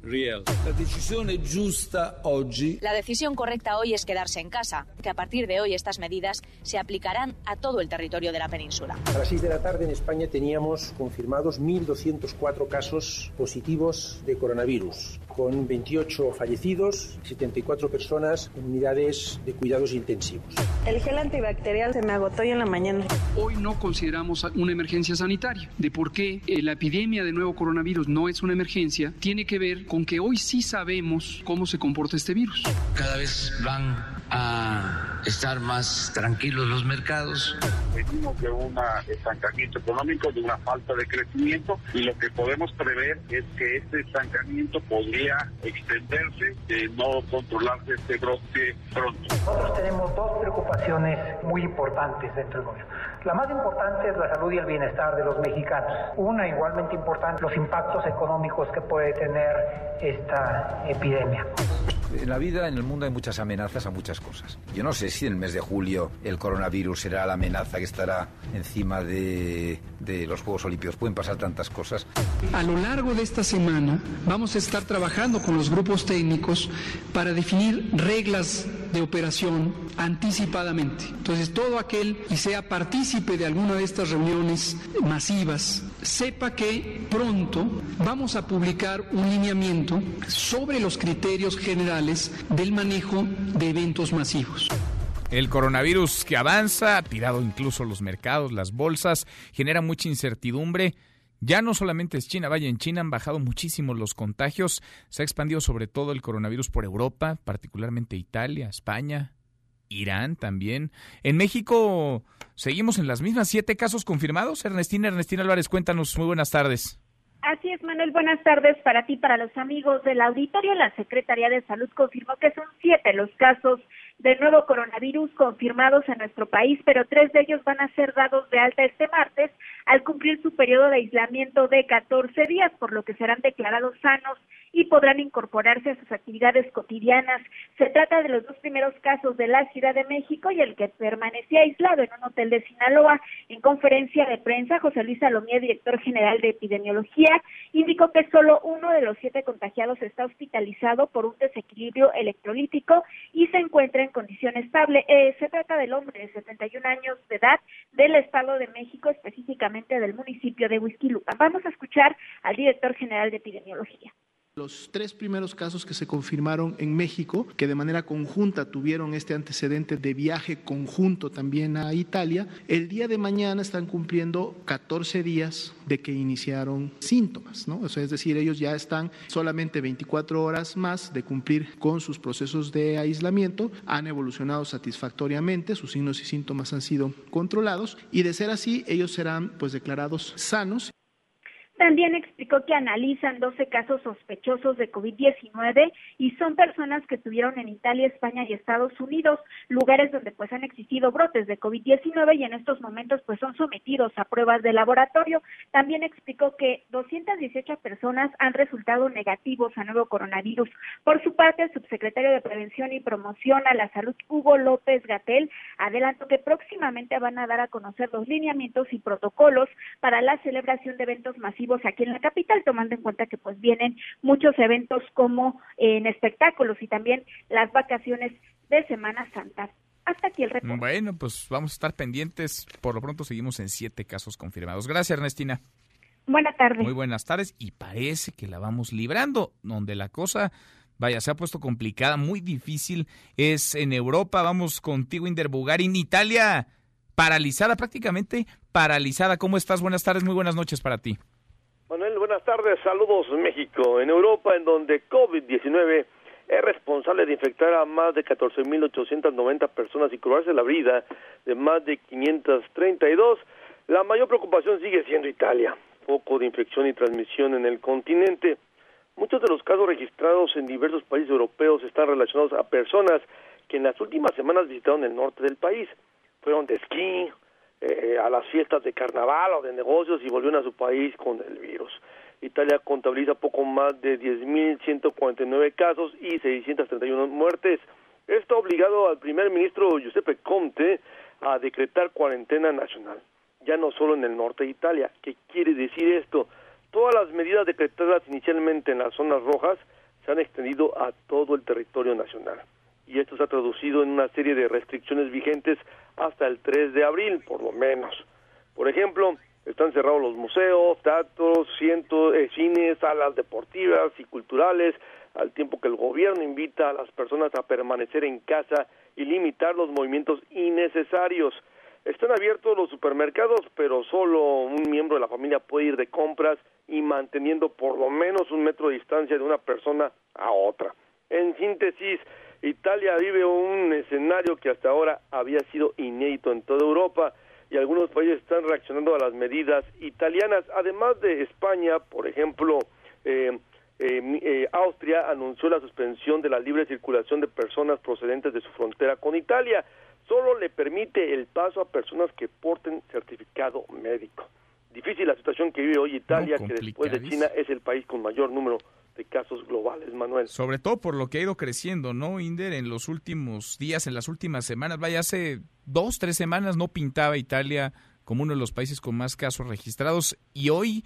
La decisión correcta hoy es quedarse en casa, que a partir de hoy estas medidas se aplicarán a todo el territorio de la península. A las 6 de la tarde en España teníamos confirmados 1.204 casos positivos de coronavirus, con 28 fallecidos, 74 personas en unidades de cuidados intensivos. El gel antibacterial se me agotó hoy en la mañana. Hoy no consideramos una emergencia sanitaria. De por qué eh, la epidemia de nuevo coronavirus no es una emergencia, tiene que ver con que hoy sí sabemos cómo se comporta este virus. Cada vez van a estar más tranquilos los mercados. Venimos de un estancamiento económico, de una falta de crecimiento y lo que podemos prever es que este estancamiento podría extenderse, de no controlarse este brote pronto. Nosotros tenemos dos preocupaciones muy importantes dentro del gobierno. La más importante es la salud y el bienestar de los mexicanos. Una igualmente importante, los impactos económicos que puede tener esta epidemia. En la vida, en el mundo, hay muchas amenazas a muchas cosas. Yo no sé si en el mes de julio el coronavirus será la amenaza que estará encima de, los Juegos Olímpicos. Pueden pasar tantas cosas. A lo largo de esta semana vamos a estar trabajando con los grupos técnicos para definir reglas de operación anticipadamente. Entonces, todo aquel que sea partícipe de alguna de estas reuniones masivas, sepa que pronto vamos a publicar un lineamiento sobre los criterios generales del manejo de eventos masivos. El coronavirus que avanza, ha tirado incluso los mercados, las bolsas, genera mucha incertidumbre. Ya no solamente es China, vaya, en China han bajado muchísimo los contagios, se ha expandido sobre todo el coronavirus por Europa, particularmente Italia, España, Irán también. En México seguimos en las mismas siete casos confirmados. Ernestina, Ernestina Álvarez, cuéntanos, muy buenas tardes. Así es, Manuel. Buenas tardes para ti, para los amigos del auditorio. La Secretaría de Salud confirmó que son siete los casos de nuevo coronavirus confirmados en nuestro país, pero tres de ellos van a ser dados de alta este martes al cumplir su periodo de aislamiento de 14 días, por lo que serán declarados sanos y podrán incorporarse a sus actividades cotidianas. Se trata de los dos primeros casos de la Ciudad de México y el que permanecía aislado en un hotel de Sinaloa. En conferencia de prensa, José Luis Salomía, director general de epidemiología, indicó que solo uno de los siete contagiados está hospitalizado por un desequilibrio electrolítico y se encuentra en condición estable. Eh, se trata del hombre de 71 años de edad del Estado de México, específicamente del municipio de Huizquilucan. Vamos a escuchar al director general de epidemiología. Los tres primeros casos que se confirmaron en México, que de manera conjunta tuvieron este antecedente de viaje conjunto también a Italia, el día de mañana están cumpliendo 14 días de que iniciaron síntomas, ¿no? Es decir, ellos ya están solamente 24 horas más de cumplir con sus procesos de aislamiento, han evolucionado satisfactoriamente, sus signos y síntomas han sido controlados y de ser así, ellos serán pues declarados sanos. También explicó que analizan 12 casos sospechosos de COVID-19 y son personas que estuvieron en Italia, España y Estados Unidos, lugares donde pues han existido brotes de COVID-19 y en estos momentos pues son sometidos a pruebas de laboratorio. También explicó que 218 personas han resultado negativos a nuevo coronavirus. Por su parte, el subsecretario de Prevención y Promoción a la Salud, Hugo López Gatel, adelantó que próximamente van a dar a conocer los lineamientos y protocolos para la celebración de eventos masivos aquí en la capital, tomando en cuenta que pues vienen muchos eventos como en espectáculos y también las vacaciones de Semana Santa. Hasta aquí el reporte. Bueno, pues vamos a estar pendientes. Por lo pronto seguimos en siete casos confirmados. Gracias, Ernestina. Buenas tardes. Muy buenas tardes. Y parece que la vamos librando, donde la cosa, vaya, se ha puesto complicada, muy difícil. Es en Europa. Vamos contigo, Inder En Italia, paralizada, prácticamente paralizada. ¿Cómo estás? Buenas tardes, muy buenas noches para ti. Manuel, buenas tardes. Saludos México. En Europa, en donde COVID-19 es responsable de infectar a más de 14.890 personas y curarse la vida de más de 532, la mayor preocupación sigue siendo Italia. Foco de infección y transmisión en el continente. Muchos de los casos registrados en diversos países europeos están relacionados a personas que en las últimas semanas visitaron el norte del país. Fueron de esquí, eh, a las fiestas de carnaval o de negocios y volvieron a su país con el virus. Italia contabiliza poco más de 10.149 casos y 631 muertes. Esto ha obligado al primer ministro Giuseppe Conte a decretar cuarentena nacional, ya no solo en el norte de Italia. ¿Qué quiere decir esto? Todas las medidas decretadas inicialmente en las zonas rojas se han extendido a todo el territorio nacional y esto se ha traducido en una serie de restricciones vigentes hasta el 3 de abril, por lo menos. Por ejemplo, están cerrados los museos, teatros, cientos, eh, cines, salas deportivas y culturales, al tiempo que el gobierno invita a las personas a permanecer en casa y limitar los movimientos innecesarios. Están abiertos los supermercados, pero solo un miembro de la familia puede ir de compras y manteniendo por lo menos un metro de distancia de una persona a otra. En síntesis, Italia vive un escenario que hasta ahora había sido inédito en toda Europa y algunos países están reaccionando a las medidas italianas, además de España, por ejemplo, eh, eh, eh, Austria anunció la suspensión de la libre circulación de personas procedentes de su frontera con Italia. Solo le permite el paso a personas que porten certificado médico. Difícil la situación que vive hoy Italia, que después de China es el país con mayor número de casos globales, Manuel. Sobre todo por lo que ha ido creciendo, ¿no, Inder? En los últimos días, en las últimas semanas, vaya, hace dos, tres semanas no pintaba Italia como uno de los países con más casos registrados y hoy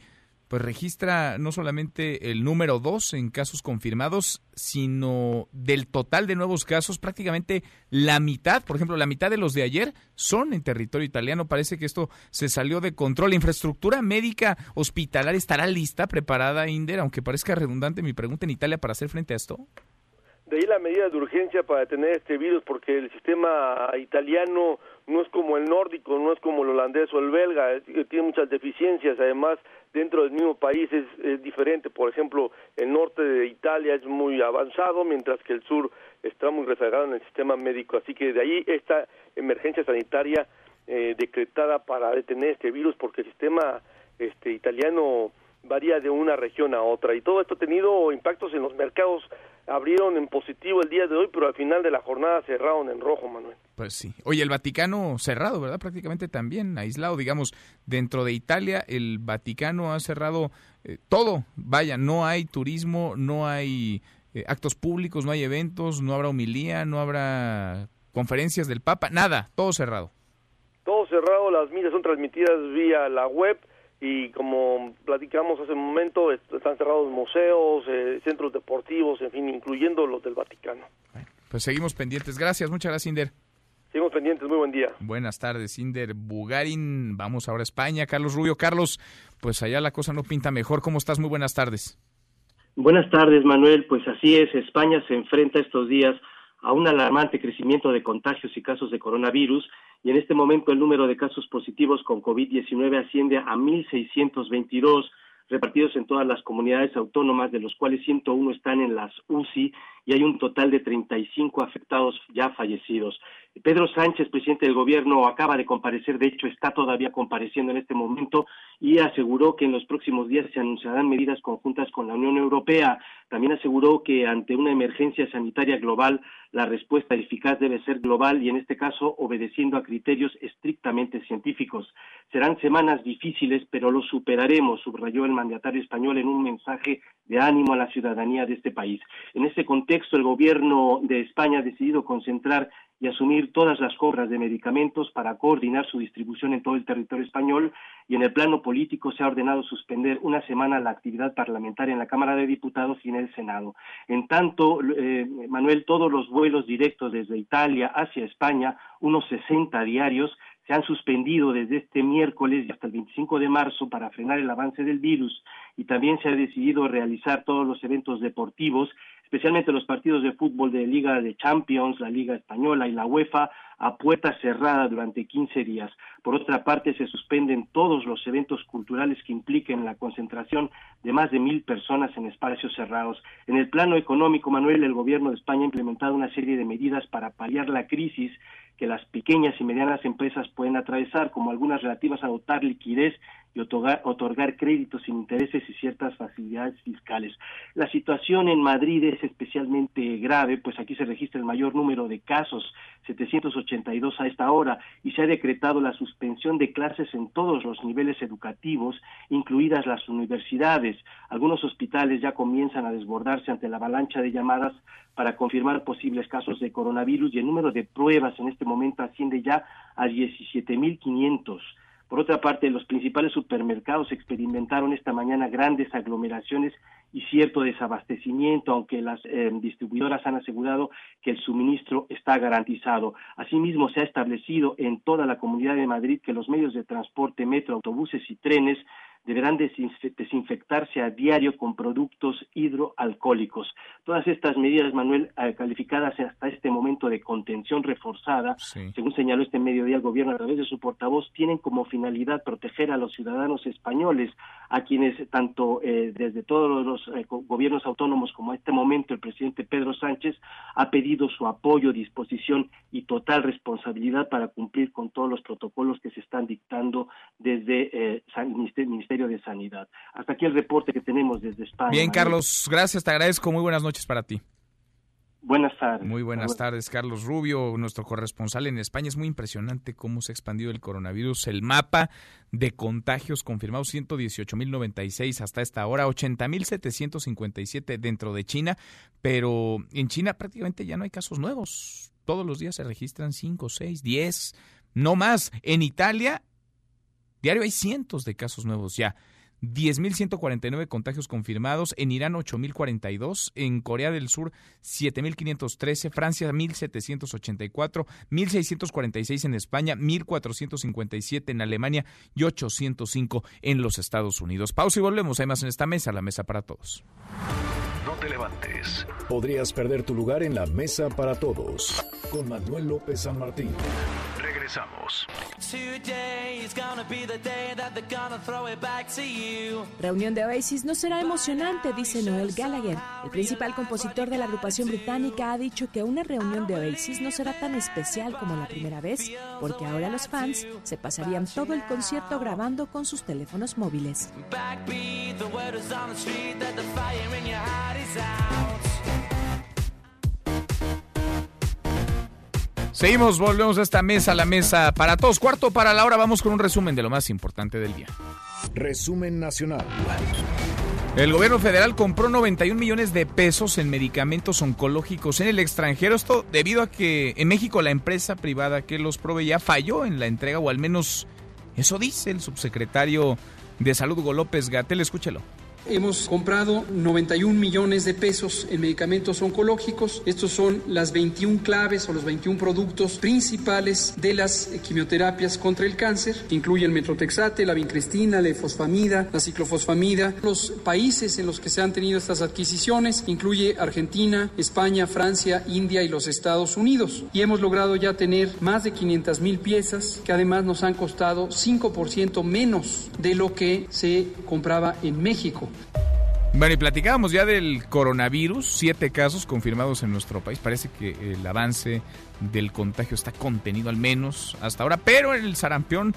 pues registra no solamente el número dos en casos confirmados, sino del total de nuevos casos, prácticamente la mitad, por ejemplo, la mitad de los de ayer son en territorio italiano. Parece que esto se salió de control. La infraestructura médica hospitalaria estará lista, preparada, Inder, aunque parezca redundante mi pregunta en Italia para hacer frente a esto. De ahí la medida de urgencia para detener este virus, porque el sistema italiano no es como el nórdico, no es como el holandés o el belga, tiene muchas deficiencias. Además, dentro del mismo país es, diferente. Por ejemplo, el norte de Italia es muy avanzado, mientras que el sur está muy rezagado en el sistema médico. Así que de ahí esta emergencia sanitaria eh, decretada para detener este virus, porque el sistema este, italiano varía de una región a otra. Y todo esto ha tenido impactos en los mercados abrieron en positivo el día de hoy, pero al final de la jornada cerraron en rojo, Manuel. Pues sí. Oye, el Vaticano cerrado, ¿verdad? Prácticamente también aislado, digamos, dentro de Italia, el Vaticano ha cerrado eh, todo. Vaya, no hay turismo, no hay eh, actos públicos, no hay eventos, no habrá homilía, no habrá conferencias del Papa, nada, todo cerrado. Todo cerrado, las misas son transmitidas vía la web y como platicamos hace un momento, están cerrados museos, eh, centros deportivos, en fin, incluyendo los del Vaticano. pues seguimos pendientes. Gracias, muchas gracias, Inder. Seguimos pendientes, muy buen día. Buenas tardes, Inder Bugarin. Vamos ahora a España. Carlos Rubio. Carlos, pues allá la cosa no pinta mejor. ¿Cómo estás? Muy buenas tardes. Buenas tardes, Manuel. Pues así es, España se enfrenta estos días a un alarmante crecimiento de contagios y casos de coronavirus y en este momento el número de casos positivos con COVID-19 asciende a 1.622 repartidos en todas las comunidades autónomas, de los cuales 101 están en las UCI y hay un total de 35 afectados ya fallecidos. Pedro Sánchez, presidente del gobierno, acaba de comparecer, de hecho está todavía compareciendo en este momento y aseguró que en los próximos días se anunciarán medidas conjuntas con la Unión Europea. También aseguró que ante una emergencia sanitaria global, la respuesta eficaz debe ser global y en este caso obedeciendo a criterios estrictamente científicos. Serán semanas difíciles, pero lo superaremos, subrayó el mandatario español en un mensaje de ánimo a la ciudadanía de este país. En este contexto, el gobierno de España ha decidido concentrar y asumir todas las compras de medicamentos para coordinar su distribución en todo el territorio español y en el plano político se ha ordenado suspender una semana la actividad parlamentaria en la Cámara de Diputados y en el Senado. En tanto, eh, Manuel, todos los vuelos directos desde Italia hacia España, unos 60 diarios, se han suspendido desde este miércoles y hasta el 25 de marzo para frenar el avance del virus y también se ha decidido realizar todos los eventos deportivos especialmente los partidos de fútbol de Liga de Champions, la Liga Española y la UEFA, a puerta cerrada durante 15 días. Por otra parte, se suspenden todos los eventos culturales que impliquen la concentración de más de mil personas en espacios cerrados. En el plano económico, Manuel, el gobierno de España ha implementado una serie de medidas para paliar la crisis que las pequeñas y medianas empresas pueden atravesar, como algunas relativas a dotar liquidez y otorgar, créditos sin intereses y ciertas facilidades fiscales. La situación en Madrid es especialmente grave, pues aquí se registra el mayor número de casos, 782 a esta hora, y se ha decretado la suspensión de clases en todos los niveles educativos, incluidas las universidades. Algunos hospitales ya comienzan a desbordarse ante la avalancha de llamadas para confirmar posibles casos de coronavirus y el número de pruebas en este momento asciende ya a 17.500. Por otra parte, los principales supermercados experimentaron esta mañana grandes aglomeraciones y cierto desabastecimiento, aunque las eh, distribuidoras han asegurado que el suministro está garantizado. Asimismo, se ha establecido en toda la Comunidad de Madrid que los medios de transporte, metro, autobuses y trenes deberán desinfectarse a diario con productos hidroalcohólicos. Todas estas medidas, Manuel, eh, calificadas hasta este momento de contención reforzada, según señaló este mediodía el gobierno a través de su portavoz, tienen como finalidad proteger a los ciudadanos españoles, a quienes tanto eh, desde todos los eh, gobiernos autónomos como a este momento el presidente Pedro Sánchez ha pedido su apoyo, disposición y total responsabilidad para cumplir con todos los protocolos que se están dictando desde el Ministerio de Sanidad. Hasta aquí el reporte que tenemos desde España. Bien, Carlos, gracias, te agradezco. Muy buenas noches para ti. Buenas tardes. Muy buenas tardes, Carlos Rubio, nuestro corresponsal en España. Es muy impresionante cómo se ha expandido el coronavirus. El mapa de contagios confirmados 118.096 hasta esta hora, 80.757 dentro de China, pero en China prácticamente ya no hay casos nuevos. Todos los días se registran 5, 6, 10, no más. En Italia Diario hay cientos de casos nuevos ya. 10.149 contagios confirmados, en Irán 8.042, en Corea del Sur 7.513, Francia 1.784, 1.646 en España, 1.457 en Alemania y 805 en los Estados Unidos. Pausa y volvemos. Hay más en esta mesa, la mesa para todos. No te levantes. Podrías perder tu lugar en la mesa para todos. Con Manuel López San Martín. Regresamos. Reunión de Oasis no será emocionante, dice Noel Gallagher. El principal compositor de la agrupación británica ha dicho que una reunión de Oasis no será tan especial como la primera vez, porque ahora los fans se pasarían todo el concierto grabando con sus teléfonos móviles. Seguimos, volvemos a esta mesa, la mesa para todos. Cuarto para la hora, vamos con un resumen de lo más importante del día. Resumen nacional. El gobierno federal compró 91 millones de pesos en medicamentos oncológicos en el extranjero. Esto debido a que en México la empresa privada que los proveía falló en la entrega, o al menos eso dice el subsecretario de Salud Hugo López Gatel. Escúchelo. Hemos comprado 91 millones de pesos en medicamentos oncológicos. Estos son las 21 claves o los 21 productos principales de las quimioterapias contra el cáncer. Incluyen metrotexate, la vincristina, la fosfamida, la ciclofosfamida. Los países en los que se han tenido estas adquisiciones incluye Argentina, España, Francia, India y los Estados Unidos. Y hemos logrado ya tener más de 500 mil piezas que además nos han costado 5% menos de lo que se compraba en México. Bueno, y platicábamos ya del coronavirus, siete casos confirmados en nuestro país. Parece que el avance del contagio está contenido al menos hasta ahora, pero en el sarampión,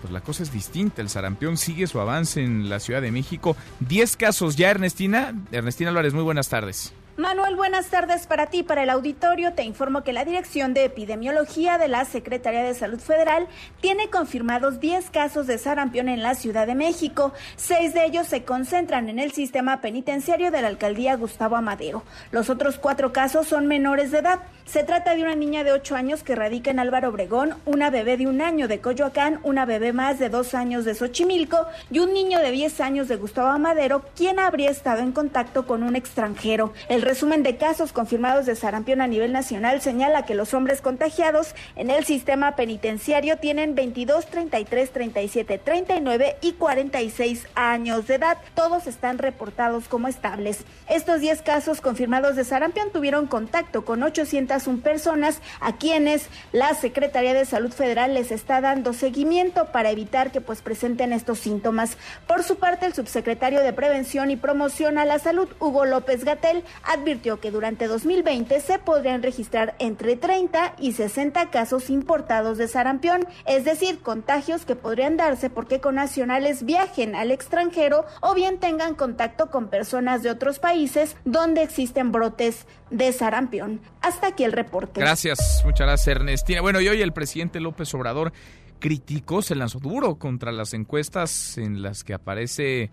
pues la cosa es distinta. El sarampión sigue su avance en la Ciudad de México. Diez casos ya, Ernestina. Ernestina Álvarez, muy buenas tardes. Manuel, buenas tardes para ti, para el auditorio. Te informo que la Dirección de Epidemiología de la Secretaría de Salud Federal tiene confirmados 10 casos de sarampión en la Ciudad de México. Seis de ellos se concentran en el sistema penitenciario de la alcaldía Gustavo Amadero. Los otros cuatro casos son menores de edad. Se trata de una niña de 8 años que radica en Álvaro Obregón, una bebé de un año de Coyoacán, una bebé más de dos años de Xochimilco y un niño de 10 años de Gustavo Amadero, quien habría estado en contacto con un extranjero. El resumen de casos confirmados de sarampión a nivel nacional señala que los hombres contagiados en el sistema penitenciario tienen 22, 33, 37, 39 y 46 años de edad. Todos están reportados como estables. Estos 10 casos confirmados de sarampión tuvieron contacto con 800 personas a quienes la Secretaría de Salud Federal les está dando seguimiento para evitar que pues presenten estos síntomas. Por su parte, el subsecretario de Prevención y Promoción a la Salud, Hugo López Gatel, advirtió que durante 2020 se podrían registrar entre 30 y 60 casos importados de sarampión, es decir, contagios que podrían darse porque nacionales viajen al extranjero o bien tengan contacto con personas de otros países donde existen brotes de sarampión. Hasta aquí el reporte. Gracias, muchas gracias Ernestina. Bueno, y hoy el presidente López Obrador criticó, se lanzó duro contra las encuestas en las que aparece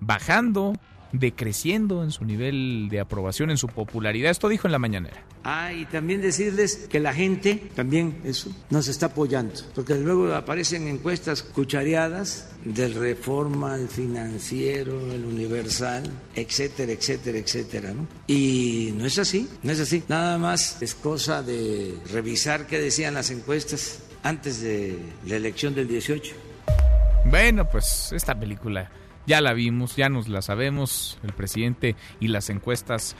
bajando decreciendo en su nivel de aprobación, en su popularidad. Esto dijo en la mañanera. Ah, y también decirles que la gente también eso nos está apoyando, porque luego aparecen encuestas cuchareadas del Reforma, el Financiero, el Universal, etcétera, etcétera, etcétera, ¿no? Y no es así, no es así. Nada más es cosa de revisar qué decían las encuestas antes de la elección del 18. Bueno, pues esta película ya la vimos, ya nos la sabemos, el presidente y las encuestas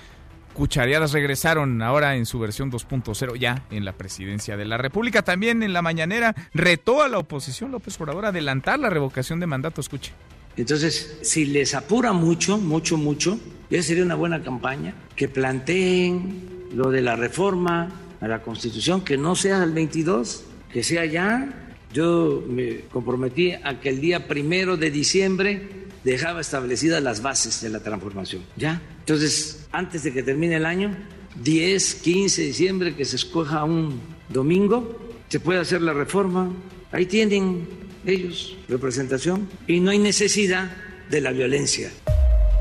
cuchareadas regresaron ahora en su versión 2.0 ya en la presidencia de la República. También en la mañanera retó a la oposición López Obrador a adelantar la revocación de mandato. Escuche. Entonces, si les apura mucho, mucho, mucho, ya sería una buena campaña que planteen lo de la reforma a la Constitución, que no sea el 22, que sea ya. Yo me comprometí a que el día primero de diciembre dejaba establecidas las bases de la transformación. ¿Ya? Entonces, antes de que termine el año, 10, 15 de diciembre, que se escoja un domingo, se puede hacer la reforma. Ahí tienen ellos representación y no hay necesidad de la violencia.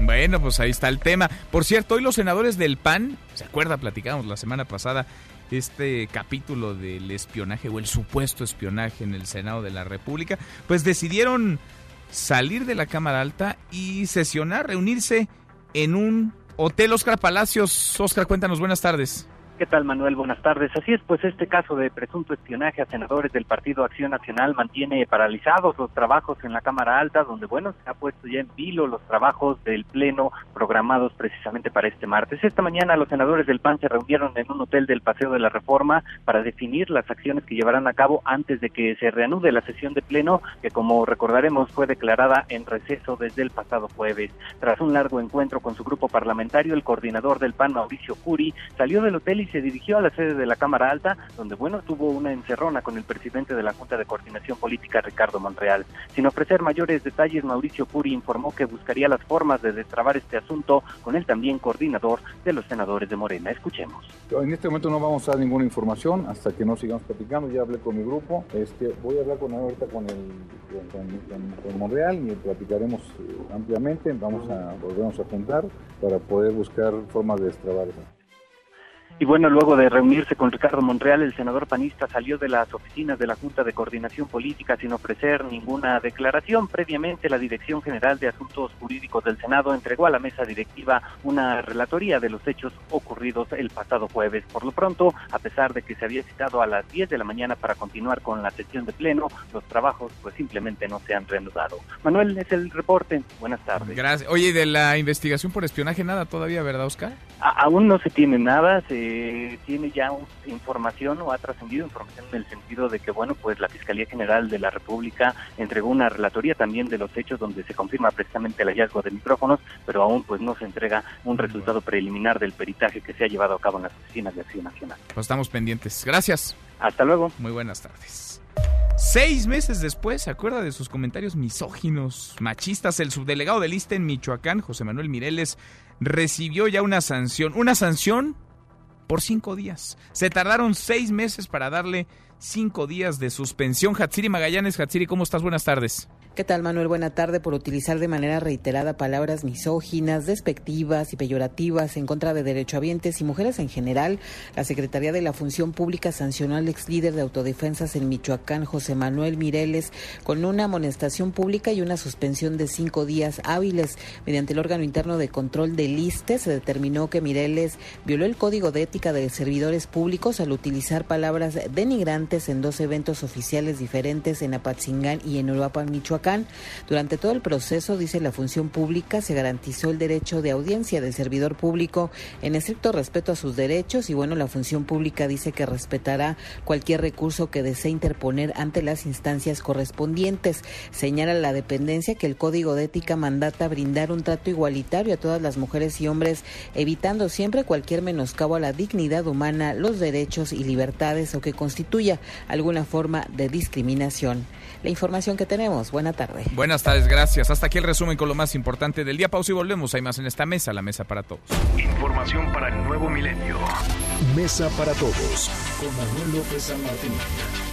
Bueno, pues ahí está el tema. Por cierto, hoy los senadores del PAN, ¿se acuerda? Platicamos la semana pasada este capítulo del espionaje o el supuesto espionaje en el Senado de la República, pues decidieron salir de la Cámara Alta y sesionar, reunirse en un hotel. Oscar Palacios, Oscar, cuéntanos, buenas tardes. ¿Qué tal, Manuel? Buenas tardes. Así es, pues este caso de presunto espionaje a senadores del Partido Acción Nacional mantiene paralizados los trabajos en la Cámara Alta, donde, bueno, se ha puesto ya en vilo los trabajos del Pleno programados precisamente para este martes. Esta mañana los senadores del PAN se reunieron en un hotel del Paseo de la Reforma para definir las acciones que llevarán a cabo antes de que se reanude la sesión de Pleno, que como recordaremos fue declarada en receso desde el pasado jueves. Tras un largo encuentro con su grupo parlamentario, el coordinador del PAN, Mauricio Curi, salió del hotel y se dirigió a la sede de la Cámara Alta, donde, bueno, tuvo una encerrona con el presidente de la Junta de Coordinación Política, Ricardo Monreal. Sin ofrecer mayores detalles, Mauricio Curi informó que buscaría las formas de destrabar este asunto con el también coordinador de los senadores de Morena. Escuchemos. En este momento no vamos a dar ninguna información hasta que no sigamos platicando. Ya hablé con mi grupo. Este, voy a hablar con ahorita con el Monreal y platicaremos eh, ampliamente. Vamos a volvernos a juntar para poder buscar formas de destrabar eso. Y bueno, luego de reunirse con Ricardo Monreal, el senador panista salió de las oficinas de la Junta de Coordinación Política sin ofrecer ninguna declaración. Previamente, la Dirección General de Asuntos Jurídicos del Senado entregó a la mesa directiva una relatoría de los hechos ocurridos el pasado jueves. Por lo pronto, a pesar de que se había citado a las 10 de la mañana para continuar con la sesión de pleno, los trabajos pues simplemente no se han reanudado. Manuel, es el reporte. Buenas tardes. Gracias. Oye, de la investigación por espionaje nada todavía, ¿verdad, Oscar? aún no se tiene nada. Se eh, tiene ya información o ha trascendido información en el sentido de que, bueno, pues la Fiscalía General de la República entregó una relatoría también de los hechos donde se confirma precisamente el hallazgo de micrófonos, pero aún pues no se entrega un resultado preliminar del peritaje que se ha llevado a cabo en las oficinas de Acción Nacional. Pues estamos pendientes. Gracias. Hasta luego. Muy buenas tardes. Seis meses después, ¿se acuerda de sus comentarios misóginos, machistas? El subdelegado del ISTE en Michoacán, José Manuel Mireles, recibió ya una sanción. Una sanción por cinco días. Se tardaron seis meses para darle cinco días de suspensión. Hatsiri Magallanes, Hatsiri, ¿cómo estás? Buenas tardes. ¿Qué tal, Manuel? Buena tarde por utilizar de manera reiterada palabras misóginas, despectivas y peyorativas en contra de derechohabientes y mujeres en general. La Secretaría de la Función Pública sancionó al ex líder de autodefensas en Michoacán, José Manuel Mireles, con una amonestación pública y una suspensión de cinco días hábiles. Mediante el órgano interno de control del ISTE se determinó que Mireles violó el código de ética de servidores públicos al utilizar palabras denigrantes en dos eventos oficiales diferentes en Apatzingán y en Uruapan, Michoacán durante todo el proceso, dice la función pública, se garantizó el derecho de audiencia del servidor público en estricto respeto a sus derechos y bueno, la función pública dice que respetará cualquier recurso que desee interponer ante las instancias correspondientes. Señala la dependencia que el Código de Ética mandata brindar un trato igualitario a todas las mujeres y hombres, evitando siempre cualquier menoscabo a la dignidad humana, los derechos y libertades o que constituya alguna forma de discriminación la información que tenemos. Buena tarde. Buenas tardes, gracias. Hasta aquí el resumen con lo más importante del día. Pausa y volvemos. Hay más en esta mesa, la mesa para todos. Información para el nuevo milenio. Mesa para todos. Con Manuel López San Martín.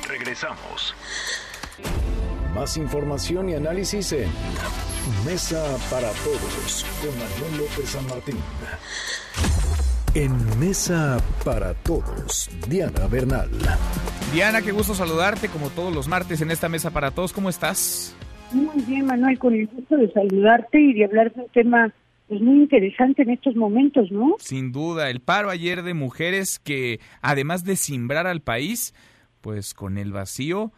Regresamos. Más información y análisis en Mesa para todos. Con Manuel López San Martín. En Mesa para Todos, Diana Bernal. Diana, qué gusto saludarte como todos los martes en esta Mesa para Todos. ¿Cómo estás? Muy bien, Manuel, con el gusto de saludarte y de hablar de un tema pues, muy interesante en estos momentos, ¿no? Sin duda, el paro ayer de mujeres que además de simbrar al país, pues con el vacío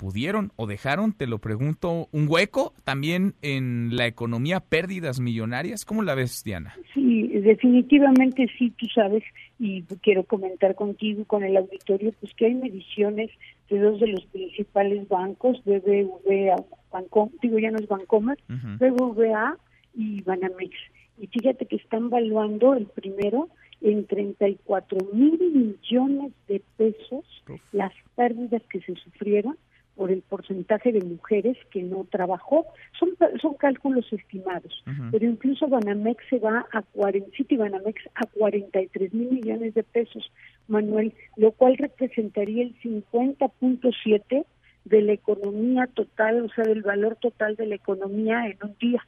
pudieron o dejaron, te lo pregunto, un hueco también en la economía, pérdidas millonarias. ¿Cómo la ves, Diana? Sí, definitivamente sí, tú sabes, y quiero comentar contigo, con el auditorio, pues que hay mediciones de dos de los principales bancos, BBVA, Banco, digo ya no es Bancomer, BBVA y Banamex. Y fíjate que están valuando el primero en 34 mil millones de pesos las pérdidas que se sufrieron por el porcentaje de mujeres que no trabajó. Son, son cálculos estimados, pero incluso Banamex se va a 40, Banamex a 43 mil millones de pesos, Manuel, lo cual representaría el 50.7 de la economía total, o sea, del valor total de la economía en un día.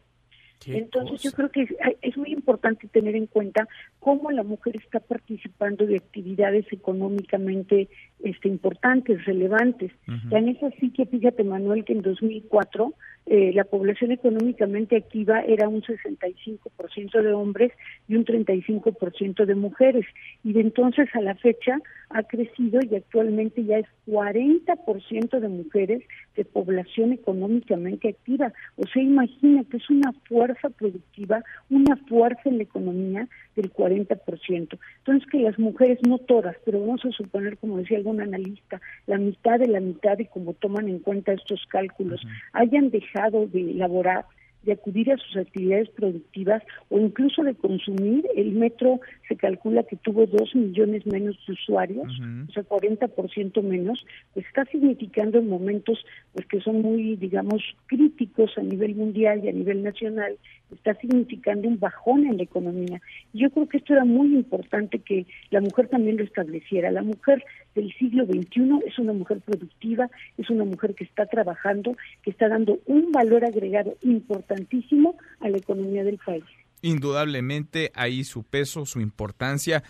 Entonces yo creo que es, muy importante tener en cuenta cómo la mujer está participando de actividades económicamente este, importantes, relevantes. Tan es así que fíjate Manuel que en 2004 eh, la población económicamente activa era un 65% de hombres y un 35% de mujeres. Y de entonces a la fecha ha crecido y actualmente ya es 40% de mujeres de población económicamente activa. O sea, imagínate, es una fuerza productiva, una fuerza en la economía del 40%. Entonces, que las mujeres, no todas, pero vamos a suponer, como decía algún analista, la mitad de la mitad y como toman en cuenta estos cálculos, hayan dejado de elaborar de acudir a sus actividades productivas o incluso de consumir. El metro se calcula que tuvo dos millones menos de usuarios, o sea, 40% menos, pues está significando en momentos pues que son muy, digamos, críticos a nivel mundial y a nivel nacional, está significando un bajón en la economía. Yo creo que esto era muy importante que la mujer también lo estableciera. La mujer del siglo XXI es una mujer productiva, es una mujer que está trabajando, que está dando un valor agregado importantísimo a la economía del país. Indudablemente ahí su peso, su importancia.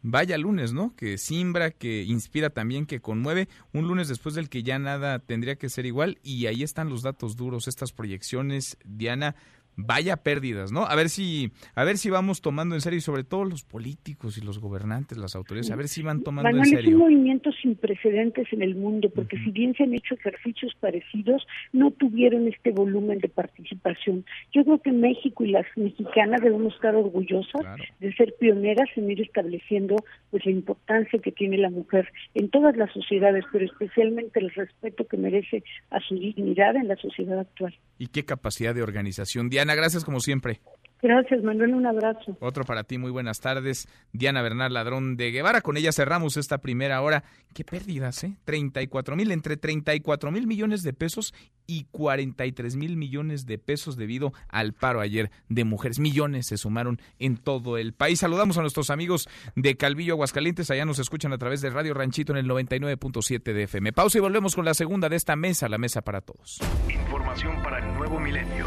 Vaya lunes, ¿no? Que simbra, que inspira también, que conmueve. Un lunes después del que ya nada tendría que ser igual. Y ahí están los datos duros, estas proyecciones. Diana, vaya pérdidas, ¿no? A ver si, a ver si vamos tomando en serio, y sobre todo los políticos y los gobernantes, las autoridades, a ver si van tomando en serio. Es un movimiento sin precedentes en el mundo, porque si bien se han hecho ejercicios parecidos, no tuvieron este volumen de participación. Yo creo que México y las mexicanas debemos estar orgullosas de ser pioneras en ir estableciendo pues la importancia que tiene la mujer en todas las sociedades, pero especialmente el respeto que merece a su dignidad en la sociedad actual. Y qué capacidad de organización. Diana, gracias como siempre. Gracias, Manuel, un abrazo. Otro para ti, muy buenas tardes. Diana Bernal Ladrón de Guevara, con ella cerramos esta primera hora. Qué pérdidas, ¿eh? 34 mil, entre 34 mil millones de pesos y 43 mil millones de pesos debido al paro ayer de mujeres. Millones se sumaron en todo el país. Saludamos a nuestros amigos de Calvillo, Aguascalientes. Allá nos escuchan a través de Radio Ranchito en el 99.7 de FM. Pausa y volvemos con la segunda de esta mesa, la mesa para todos. Información para el nuevo milenio.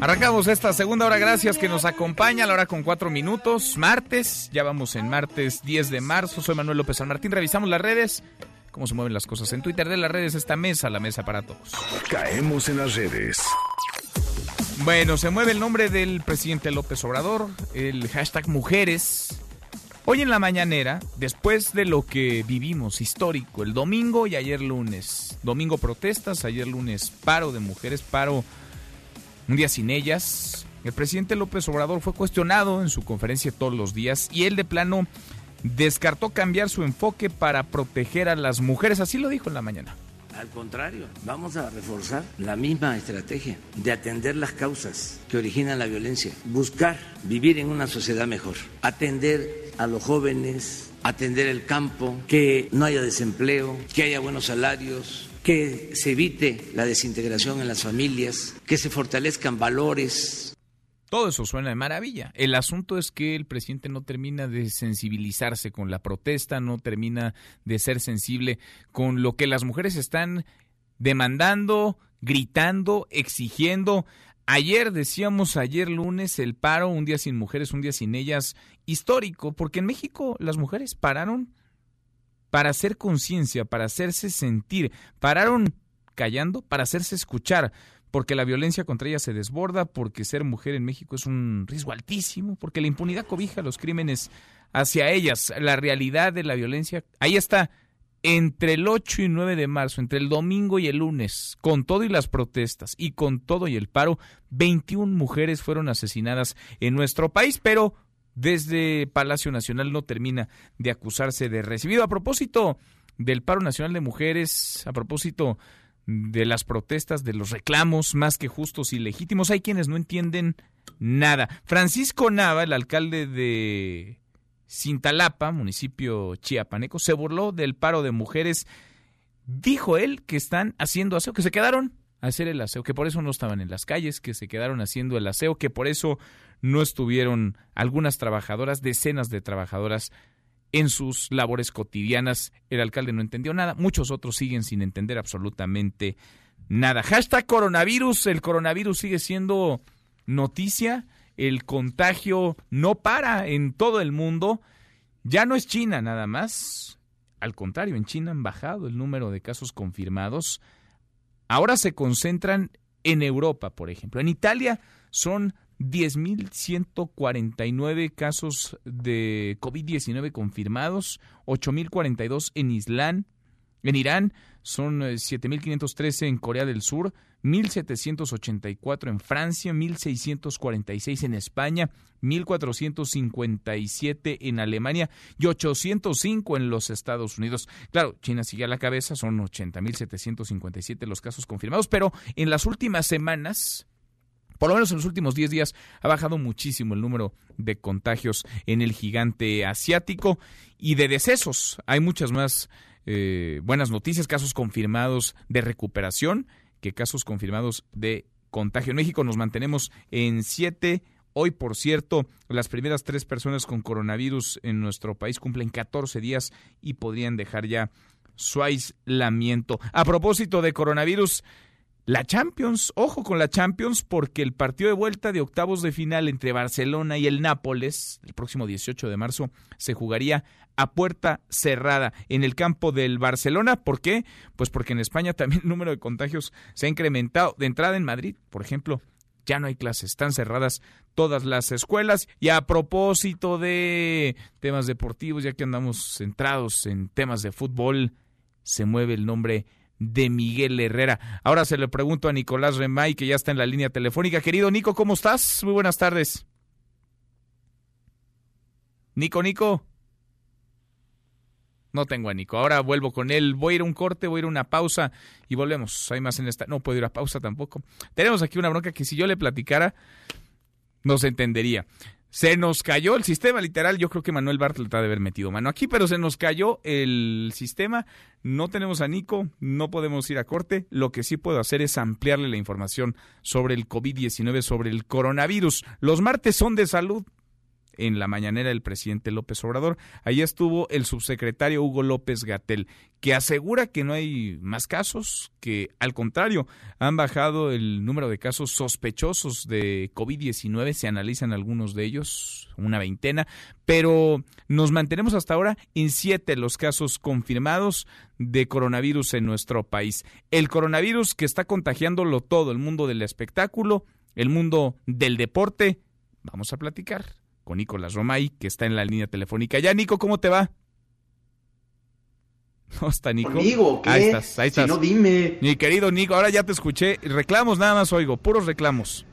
Arrancamos esta segunda hora, gracias que nos acompaña a la hora con cuatro minutos, martes, ya vamos en martes 10 de marzo, soy Manuel López San Martín, revisamos las redes, cómo se mueven las cosas en Twitter. De las redes, esta mesa, la mesa para todos. Caemos en las redes. Bueno, se mueve el nombre del presidente López Obrador, el hashtag mujeres, Hoy en la mañanera, después de lo que vivimos histórico el domingo y ayer lunes, domingo protestas, ayer lunes paro de mujeres, paro un día sin ellas, el presidente López Obrador fue cuestionado en su conferencia todos los días y él de plano descartó cambiar su enfoque para proteger a las mujeres, así lo dijo en la mañana. Al contrario, vamos a reforzar la misma estrategia de atender las causas que originan la violencia, buscar vivir en una sociedad mejor, atender a los jóvenes, atender el campo, que no haya desempleo, que haya buenos salarios, que se evite la desintegración en las familias, que se fortalezcan valores. Todo eso suena de maravilla. El asunto es que el presidente no termina de sensibilizarse con la protesta, no termina de ser sensible con lo que las mujeres están demandando, gritando, exigiendo. Ayer decíamos, ayer lunes, el paro, un día sin mujeres, un día sin ellas, histórico, porque en México las mujeres pararon para hacer conciencia, para hacerse sentir, pararon callando para hacerse escuchar, porque la violencia contra ellas se desborda, porque ser mujer en México es un riesgo altísimo, porque la impunidad cobija los crímenes hacia ellas, la realidad de la violencia, ahí está, entre el 8 y 9 de marzo, entre el domingo y el lunes, con todo y las protestas y con todo y el paro, 21 mujeres fueron asesinadas en nuestro país, pero desde Palacio Nacional no termina de acusarse de recibido. A propósito del paro nacional de mujeres, a propósito de las protestas, de los reclamos más que justos y legítimos, hay quienes no entienden nada. Francisco Nava, el alcalde de Cintalapa, municipio chiapaneco, se burló del paro de mujeres. Dijo él que están haciendo aseo, que se quedaron a hacer el aseo, que por eso no estaban en las calles, que se quedaron haciendo el aseo, que por eso no estuvieron algunas trabajadoras, decenas de trabajadoras en sus labores cotidianas. El alcalde no entendió nada, muchos otros siguen sin entender absolutamente nada. Hashtag coronavirus, el coronavirus sigue siendo noticia el contagio no para en todo el mundo. Ya no es China nada más. Al contrario, en China han bajado el número de casos confirmados. Ahora se concentran en Europa, por ejemplo. En Italia son 10.149 casos de COVID-19 confirmados, 8.042 en Islán, en Irán son 7.513 en Corea del Sur, 1.784 en Francia, 1.646 en España, 1.457 en Alemania y 805 en los Estados Unidos. Claro, China sigue a la cabeza, son 80.757 los casos confirmados, pero en las últimas semanas, por lo menos en los últimos 10 días, ha bajado muchísimo el número de contagios en el gigante asiático y de decesos. Hay muchas más eh, buenas noticias, casos confirmados de recuperación que casos confirmados de contagio. En México nos mantenemos en siete. Hoy, por cierto, las primeras tres personas con coronavirus en nuestro país cumplen 14 días y podrían dejar ya su aislamiento. A propósito de coronavirus, la Champions, ojo con la Champions porque el partido de vuelta de octavos de final entre Barcelona y el Nápoles, el próximo 18 de marzo, se jugaría a puerta cerrada en el campo del Barcelona. ¿Por qué? Pues porque en España también el número de contagios se ha incrementado. De entrada en Madrid, por ejemplo, ya no hay clases, están cerradas todas las escuelas. Y a propósito de temas deportivos, ya que andamos centrados en temas de fútbol, se mueve el nombre de Miguel Herrera. Ahora se le pregunto a Nicolás Remay, que ya está en la línea telefónica. Querido Nico, ¿cómo estás? Muy buenas tardes. Nico, Nico. No tengo a Nico. Ahora vuelvo con él. Voy a ir a un corte, voy a ir a una pausa y volvemos. Hay más en esta. No puedo ir a pausa tampoco. Tenemos aquí una bronca que si yo le platicara, no se entendería. Se nos cayó el sistema, literal. Yo creo que Manuel Bartlett ha de haber metido mano aquí, pero se nos cayó el sistema. No tenemos a Nico, no podemos ir a corte. Lo que sí puedo hacer es ampliarle la información sobre el COVID-19, sobre el coronavirus. Los martes son de salud en la mañanera del presidente López Obrador. Ahí estuvo el subsecretario Hugo López Gatel, que asegura que no hay más casos, que al contrario, han bajado el número de casos sospechosos de COVID-19, se analizan algunos de ellos, una veintena, pero nos mantenemos hasta ahora en siete los casos confirmados de coronavirus en nuestro país. El coronavirus que está contagiándolo todo, el mundo del espectáculo, el mundo del deporte. Vamos a platicar con Nicolás Romay, que está en la línea telefónica. Ya, Nico, ¿cómo te va? [LAUGHS] No está Nico. ¿Conmigo? ¿Qué? Ahí estás, ahí estás. no, dime. Mi querido Nico, ahora ya te escuché. Reclamos nada más oigo, puros reclamos.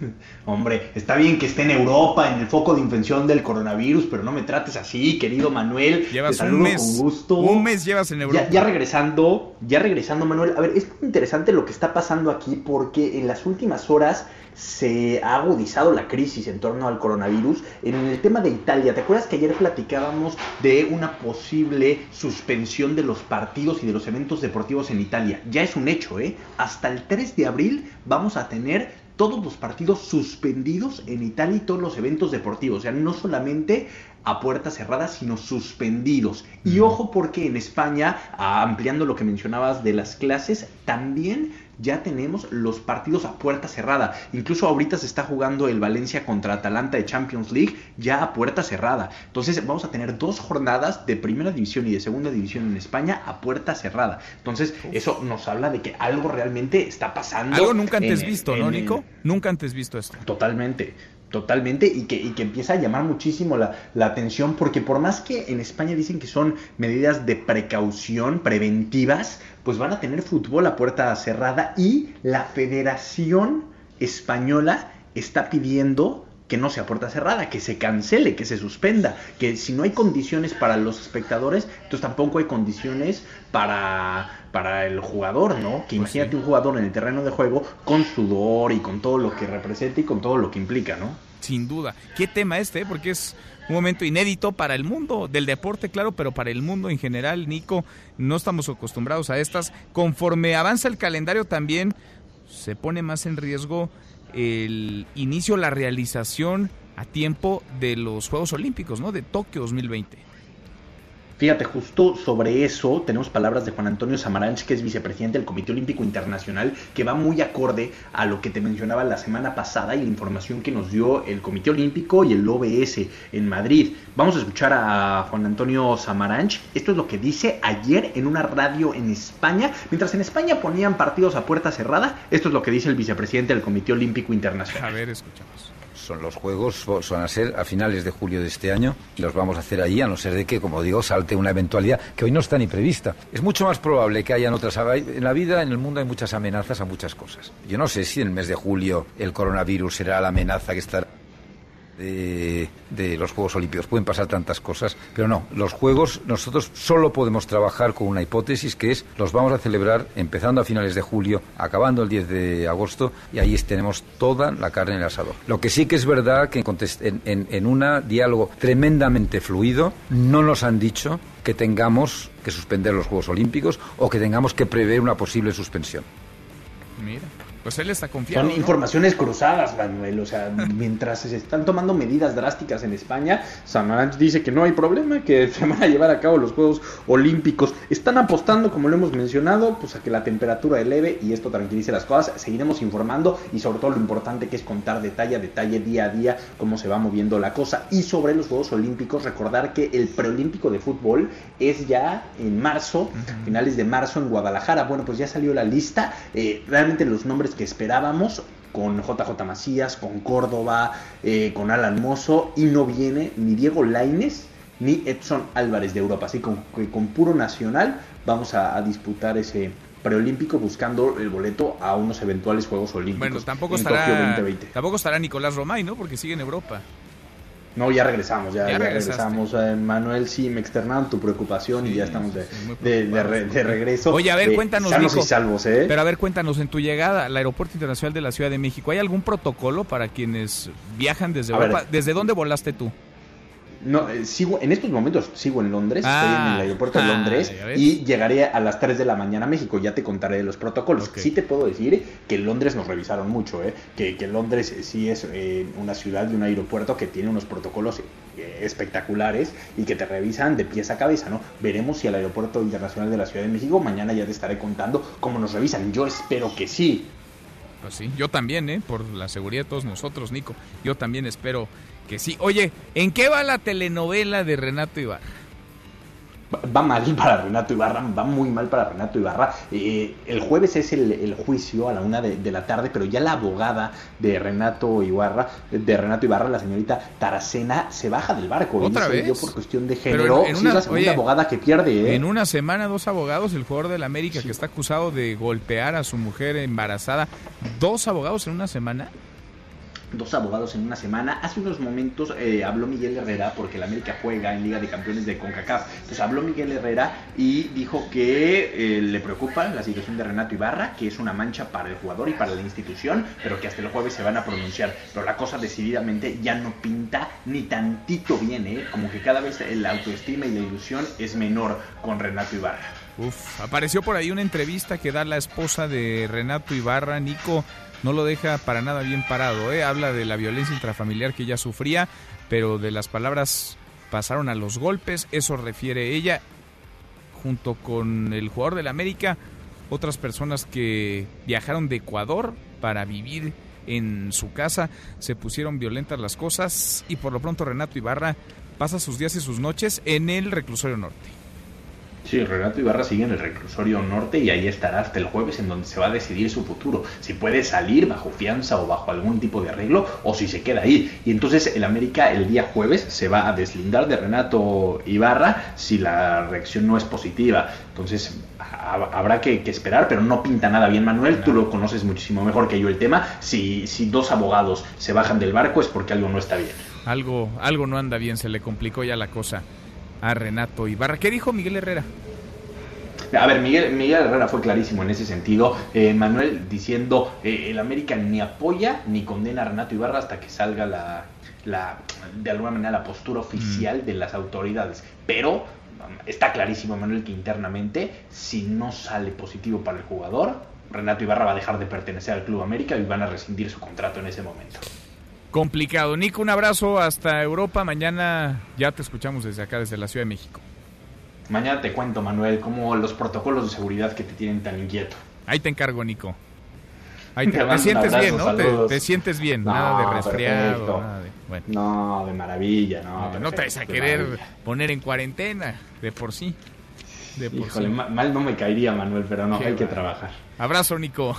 [LAUGHS] Hombre, está bien que esté en Europa, en el foco de infección del coronavirus, pero no me trates así, querido Manuel. Llevas un mes. Con gusto. Un mes llevas en Europa. Ya, ya, regresando, ya regresando, Manuel. A ver, es muy interesante lo que está pasando aquí porque en las últimas horas se ha agudizado la crisis en torno al coronavirus. En el tema de Italia, ¿te acuerdas que ayer platicábamos de una posible suspensión de los partidos y de los eventos deportivos en Italia? Ya es un hecho, ¿eh? Hasta el 3 de abril vamos a tener todos los partidos suspendidos en Italia y todos los eventos deportivos. O sea, no solamente a puertas cerradas, sino suspendidos. Y ojo porque en España, ampliando lo que mencionabas de las clases, también ya tenemos los partidos a puerta cerrada. Incluso ahorita se está jugando el Valencia contra Atalanta de Champions League ya a puerta cerrada. Entonces vamos a tener dos jornadas de primera división y de segunda división en España a puerta cerrada. Entonces eso nos habla de que algo realmente está pasando. Algo nunca antes visto, ¿no, Nico? Nunca antes visto esto. Totalmente. Totalmente, y que, y que empieza a llamar muchísimo la, la, atención, porque por más que en España dicen que son medidas de precaución preventivas, pues van a tener fútbol a puerta cerrada y la Federación Española está pidiendo que no sea puerta cerrada, que se cancele, que se suspenda, que si no hay condiciones para los espectadores, entonces tampoco hay condiciones para, para el jugador, ¿no? Que pues imagínate un jugador en el terreno de juego con sudor y con todo lo que representa y con todo lo que implica, ¿no? Sin duda. ¿Qué tema este? Porque es un momento inédito para el mundo del deporte, claro, pero para el mundo en general, Nico, no estamos acostumbrados a estas. Conforme avanza el calendario también se pone más en riesgo el inicio, la realización a tiempo de los Juegos Olímpicos, ¿no? De Tokio 2020. Fíjate, justo sobre eso tenemos palabras de Juan Antonio Samaranch, que es vicepresidente del Comité Olímpico Internacional, que va muy acorde a lo que te mencionaba la semana pasada y la información que nos dio el Comité Olímpico y el OBS en Madrid. Vamos a escuchar a Juan Antonio Samaranch. Esto es lo que dice ayer en una radio en España. Mientras en España ponían partidos a puerta cerrada, esto es lo que dice el vicepresidente del Comité Olímpico Internacional. A ver, escuchamos son los juegos, van a ser a finales de julio de este año y los vamos a hacer allí, a no ser de que, como digo, salte una eventualidad que hoy no está ni prevista. Es mucho más probable que hayan otras. En la vida, en el mundo, hay muchas amenazas a muchas cosas. Yo no sé si en el mes de julio el coronavirus será la amenaza que estará de, los Juegos Olímpicos. Pueden pasar tantas cosas, pero no, los Juegos nosotros solo podemos trabajar con una hipótesis que es los vamos a celebrar empezando a finales de julio, acabando el 10 de agosto y ahí tenemos toda la carne en el asador. Lo que sí que es verdad que en, en, en un diálogo tremendamente fluido no nos han dicho que tengamos que suspender los Juegos Olímpicos o que tengamos que prever una posible suspensión. Mira. Pues él está confiando. Son informaciones cruzadas, Manuel. O sea, mientras se están tomando medidas drásticas en España, Samaranch dice que no hay problema, que se van a llevar a cabo los Juegos Olímpicos. Están apostando, como lo hemos mencionado, pues a que la temperatura eleve y esto tranquilice las cosas. Seguiremos informando y sobre todo lo importante que es contar detalle a detalle, día a día, cómo se va moviendo la cosa. Y sobre los Juegos Olímpicos, recordar que el preolímpico de fútbol es ya en marzo, finales de marzo en Guadalajara. Bueno, pues ya salió la lista. Eh, realmente los nombres que esperábamos con JJ Macías, con Córdoba, eh, con Alan Mozo y no viene ni Diego Laines ni Edson Álvarez de Europa. Así que con, puro nacional vamos a, disputar ese preolímpico buscando el boleto a unos eventuales Juegos Olímpicos. Bueno, tampoco estará, tampoco estará Nicolás Romay, ¿no? Porque sigue en Europa. No, ya regresamos, ya, regresamos. Eh, Manuel, sí, me externaron tu preocupación y ya estamos de, de, regreso. Oye, a ver, cuéntanos, Nico, y salvos, ¿eh? Pero a ver, cuéntanos, en tu llegada al Aeropuerto Internacional de la Ciudad de México, ¿hay algún protocolo para quienes viajan desde Europa? ¿Desde dónde volaste tú? No, eh, sigo, en estos momentos sigo en Londres, estoy en el ah. aeropuerto de ah, Londres y llegaré a las 3 de la mañana a México. Ya te contaré de los protocolos. Sí te puedo decir que en Londres nos revisaron mucho, ¿eh? que, que Londres sí es eh, una ciudad y un aeropuerto que tiene unos protocolos espectaculares y que te revisan de pies a cabeza, ¿no? Veremos si al aeropuerto internacional de la Ciudad de México mañana ya te estaré contando cómo nos revisan. Yo espero que sí. Pues sí, yo también, ¿eh? Por la seguridad de todos nosotros, Nico. Yo también espero que sí. Oye, ¿en qué va la telenovela de Renato Ibarra? Va mal [LAUGHS] para Renato Ibarra, va muy mal para Renato Ibarra. Eh, el jueves es el, juicio a la una de, la tarde, pero ya la abogada de Renato Ibarra, de Renato Ibarra, la señorita Taracena, se baja del barco. ¿Otra vez? por cuestión de género. es la segunda abogada que pierde. ¿eh? En una semana, dos abogados, el jugador del América que está acusado de golpear a su mujer embarazada. ¿Dos abogados en una semana? Dos abogados en una semana. Hace unos momentos eh, habló Miguel Herrera, porque el América juega en Liga de Campeones de CONCACAF. Entonces habló Miguel Herrera y dijo que eh, le preocupa la situación de Renato Ibarra, que es una mancha para el jugador y para la institución, pero que hasta el jueves se van a pronunciar. Pero la cosa decididamente ya no pinta ni tantito bien, ¿eh? Como que cada vez la autoestima y la ilusión es menor con Renato Ibarra. Uf, apareció por ahí una entrevista que da la esposa de Renato Ibarra, Nico no lo deja para nada bien parado. ¿eh? Habla de la violencia intrafamiliar que ella sufría, pero de las palabras pasaron a los golpes, eso refiere ella, junto con el jugador del América, otras personas que viajaron de Ecuador para vivir en su casa, se pusieron violentas las cosas y por lo pronto Renato Ibarra pasa sus días y sus noches en el reclusorio norte. Sí, Renato Ibarra sigue en el reclusorio norte y ahí estará hasta el jueves en donde se va a decidir su futuro. Si puede salir bajo fianza o bajo algún tipo de arreglo o si se queda ahí. Y entonces el América el día jueves se va a deslindar de Renato Ibarra si la reacción no es positiva. Entonces habrá que, esperar, pero no pinta nada bien Manuel. Tú lo conoces muchísimo mejor que yo el tema. Si, si dos abogados se bajan del barco es porque algo no está bien. Algo, algo no anda bien, se le complicó ya la cosa a Renato Ibarra. ¿Qué dijo Miguel Herrera? A ver, Miguel, Miguel Herrera fue clarísimo en ese sentido. Eh, Manuel diciendo, eh, el América ni apoya ni condena a Renato Ibarra hasta que salga la, la de alguna manera, la postura oficial mm. de las autoridades. Pero está clarísimo, Manuel, que internamente, si no sale positivo para el jugador, Renato Ibarra va a dejar de pertenecer al Club América y van a rescindir su contrato en ese momento complicado. Nico, un abrazo hasta Europa. Mañana ya te escuchamos desde acá, desde la Ciudad de México. Mañana te cuento, Manuel, cómo los protocolos de seguridad que te tienen tan inquieto. Ahí te encargo, Nico. Ahí te, sientes bien, ¿no? Te, sientes bien, nada de resfriado, nada de, bueno. No, de maravilla, no. no te vas a querer poner en cuarentena, de por sí. De por Híjole, mal no me caería, Manuel, pero no, hay que trabajar. Abrazo, Nico.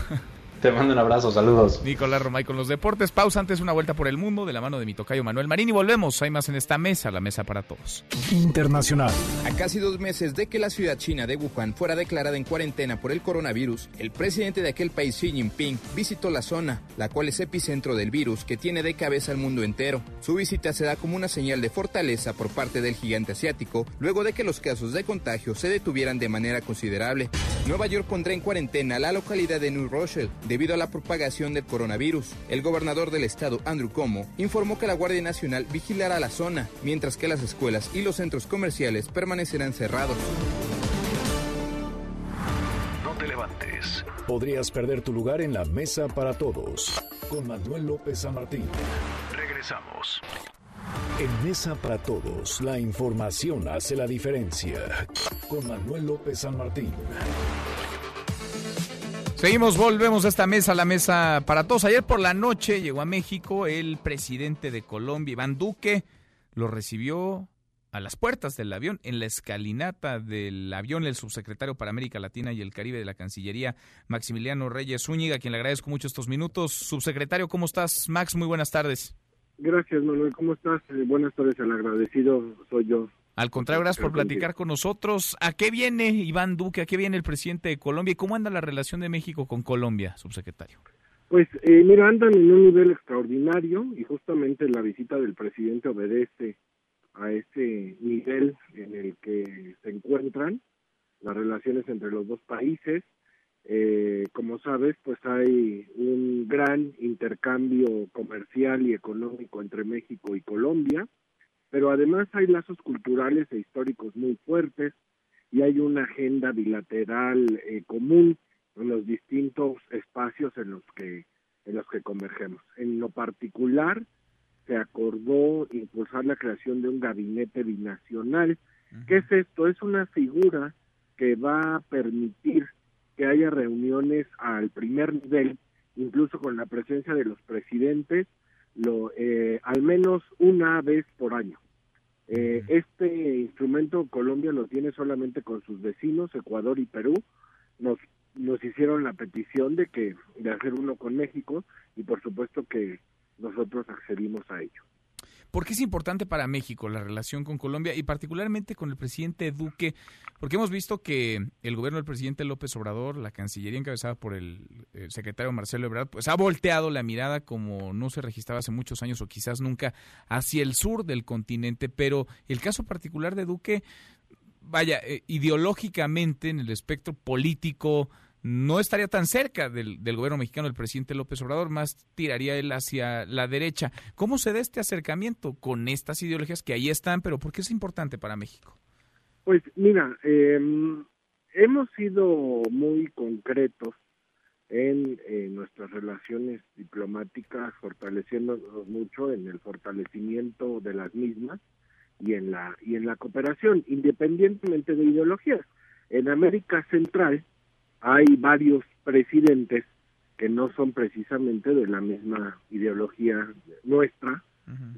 [LAUGHS] Te mando un abrazo, saludos. Nicolás Romay con los deportes. Pausa antes una vuelta por el mundo de la mano de mi tocayo Manuel Marín y volvemos. Hay más en esta mesa, la mesa para todos. Internacional. A casi dos meses de que la ciudad china de Wuhan fuera declarada en cuarentena por el coronavirus, el presidente de aquel país, Xi Jinping, visitó la zona, la cual es epicentro del virus que tiene de cabeza al mundo entero. Su visita se da como una señal de fortaleza por parte del gigante asiático, luego de que los casos de contagio se detuvieran de manera considerable. Nueva York pondrá en cuarentena la localidad de New Rochelle debido a la propagación del coronavirus. El gobernador del estado, Andrew Cuomo, informó que la Guardia Nacional vigilará la zona, mientras que las escuelas y los centros comerciales permanecerán cerrados. No te levantes. Podrías perder tu lugar en la mesa para todos. Con Manuel López San Martín. Regresamos. En Mesa para Todos, la información hace la diferencia. Con Manuel López San Martín. Seguimos, volvemos a esta mesa, la mesa para todos. Ayer por la noche llegó a México el presidente de Colombia, Iván Duque. Lo recibió a las puertas del avión, en la escalinata del avión, el subsecretario para América Latina y el Caribe de la Cancillería, Maximiliano Reyes Zúñiga, a quien le agradezco mucho estos minutos. Subsecretario, ¿cómo estás? Max, muy buenas tardes. Gracias, Manuel. ¿Cómo estás? Eh, buenas tardes, el agradecido soy yo. Al contrario, gracias por platicar con nosotros. ¿A qué viene Iván Duque? ¿A qué viene el presidente de Colombia? ¿Y cómo anda la relación de México con Colombia, subsecretario? Pues eh, mira, andan en un nivel extraordinario y justamente la visita del presidente obedece a ese nivel en el que se encuentran las relaciones entre los dos países. Eh, como sabes, pues hay un gran intercambio comercial y económico entre México y Colombia, pero además hay lazos culturales e históricos muy fuertes y hay una agenda bilateral eh, común en los distintos espacios en los que en los que convergemos. En lo particular, se acordó impulsar la creación de un gabinete binacional. ¿Qué es esto? Es una figura que va a permitir que haya reuniones al primer nivel, incluso con la presencia de los presidentes, lo, eh, al menos una vez por año. Eh, este instrumento Colombia lo tiene solamente con sus vecinos, Ecuador y Perú. Nos, nos hicieron la petición de que de hacer uno con México y por supuesto que nosotros accedimos a ello. ¿Por qué es importante para México la relación con Colombia y particularmente con el presidente Duque? Porque hemos visto que el gobierno del presidente López Obrador, la Cancillería encabezada por el, secretario Marcelo Ebrard, pues ha volteado la mirada como no se registraba hace muchos años o quizás nunca hacia el sur del continente. Pero el caso particular de Duque, vaya, eh, ideológicamente en el espectro político, no estaría tan cerca del, gobierno mexicano el presidente López Obrador, más tiraría él hacia la derecha. ¿Cómo se da este acercamiento con estas ideologías que ahí están, pero por qué es importante para México? Pues mira, em, hemos sido muy concretos en, nuestras relaciones diplomáticas, fortaleciéndonos mucho en el fortalecimiento de las mismas y en la y en la cooperación, independientemente de ideologías. En América Central, hay varios presidentes que no son precisamente de la misma ideología nuestra,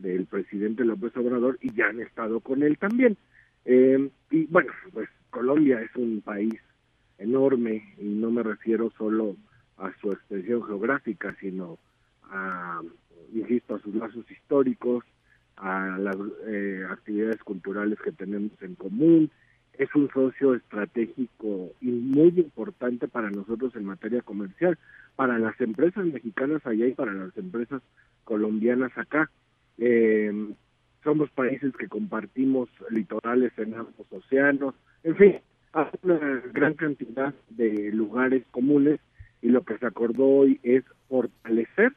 del presidente López Obrador, y ya han estado con él también. Eh, y bueno, pues Colombia es un país enorme, y no me refiero solo a su extensión geográfica, sino a, insisto, a sus lazos históricos, a las eh, actividades culturales que tenemos en común, es un socio estratégico y muy importante para nosotros en materia comercial, para las empresas mexicanas allá y para las empresas colombianas acá. Eh, somos países que compartimos litorales en ambos océanos, en fin, hay una gran cantidad de lugares comunes y lo que se acordó hoy es fortalecer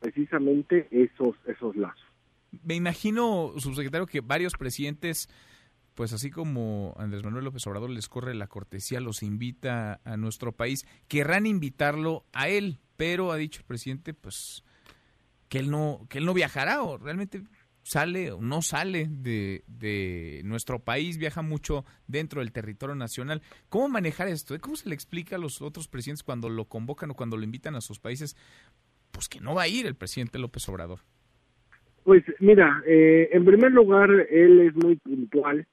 precisamente esos esos lazos. Me imagino, subsecretario, que varios presidentes pues así como Andrés Manuel López Obrador les corre la cortesía, los invita a nuestro país, querrán invitarlo a él, pero ha dicho el presidente, pues que él no, que él no viajará o realmente sale o no sale de, de, nuestro país, viaja mucho dentro del territorio nacional. ¿Cómo manejar esto? ¿Cómo se le explica a los otros presidentes cuando lo convocan o cuando lo invitan a sus países? Pues que no va a ir el presidente López Obrador. Pues mira, eh, en primer lugar, él es muy puntual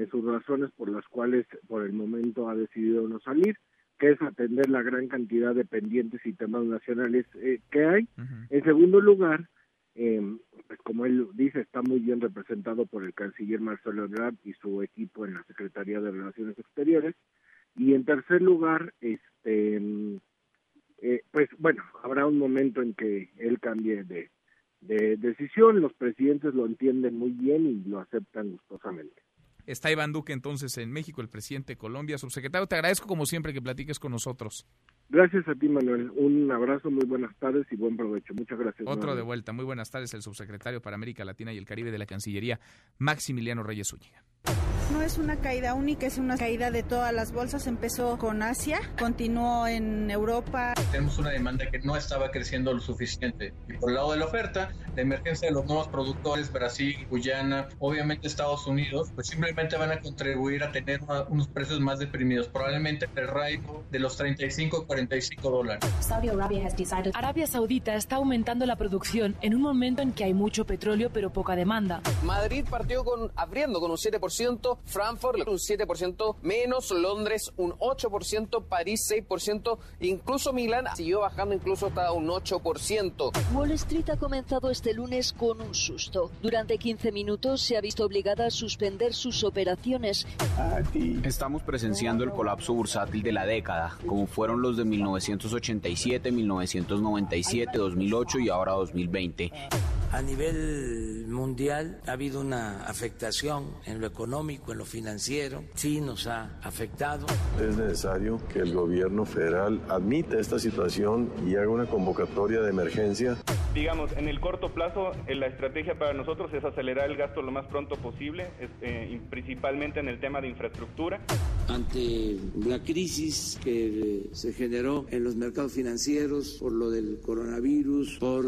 en sus razones por las cuales por el momento ha decidido no salir. que es atender la gran cantidad de pendientes y temas nacionales eh, que hay. En segundo lugar, eh, pues como él dice, está muy bien representado por el canciller Marcelo Ebrard y su equipo en la Secretaría de Relaciones Exteriores. Y en tercer lugar, este, eh, pues bueno, habrá un momento en que él cambie de, de decisión, los presidentes lo entienden muy bien y lo aceptan gustosamente. Está Iván Duque entonces en México, el presidente de Colombia. Subsecretario, te agradezco como siempre que platiques con nosotros. Gracias a ti, Manuel. Un abrazo, muy buenas tardes y buen provecho. Muchas gracias. Otro de vuelta. Muy buenas tardes, el subsecretario para América Latina y el Caribe de la Cancillería, Maximiliano Reyes Zúñiga. No es una caída única, es una caída de todas las bolsas. Empezó con Asia, continuó en Europa. Tenemos una demanda que no estaba creciendo lo suficiente. Y por el lado de la oferta, la emergencia de los nuevos productores, Brasil, Guyana, obviamente Estados Unidos, pues simplemente van a contribuir a tener unos precios más deprimidos. Probablemente el rango de los 35 45 dólares. Arabia Saudita está aumentando la producción en un momento en que hay mucho petróleo pero poca demanda. Madrid partió con, abriendo con un 7%, Frankfurt un 7% menos, Londres un 8%, París 6%, incluso Milán siguió bajando incluso hasta un 8%. Wall Street ha comenzado este lunes con un susto. Durante 15 minutos se ha visto obligada a suspender sus operaciones. Estamos presenciando el colapso bursátil de la década, como fueron los de 1987, 1997, 2008 y ahora 2020. A nivel mundial ha habido una afectación en lo económico, en lo financiero, sí nos ha afectado. Es necesario que el gobierno federal admita esta situación y haga una convocatoria de emergencia. Digamos, en el corto plazo, eh, la estrategia para nosotros es acelerar el gasto lo más pronto posible, eh, principalmente en el tema de infraestructura. Ante la crisis que se generó en los mercados financieros por lo del coronavirus, por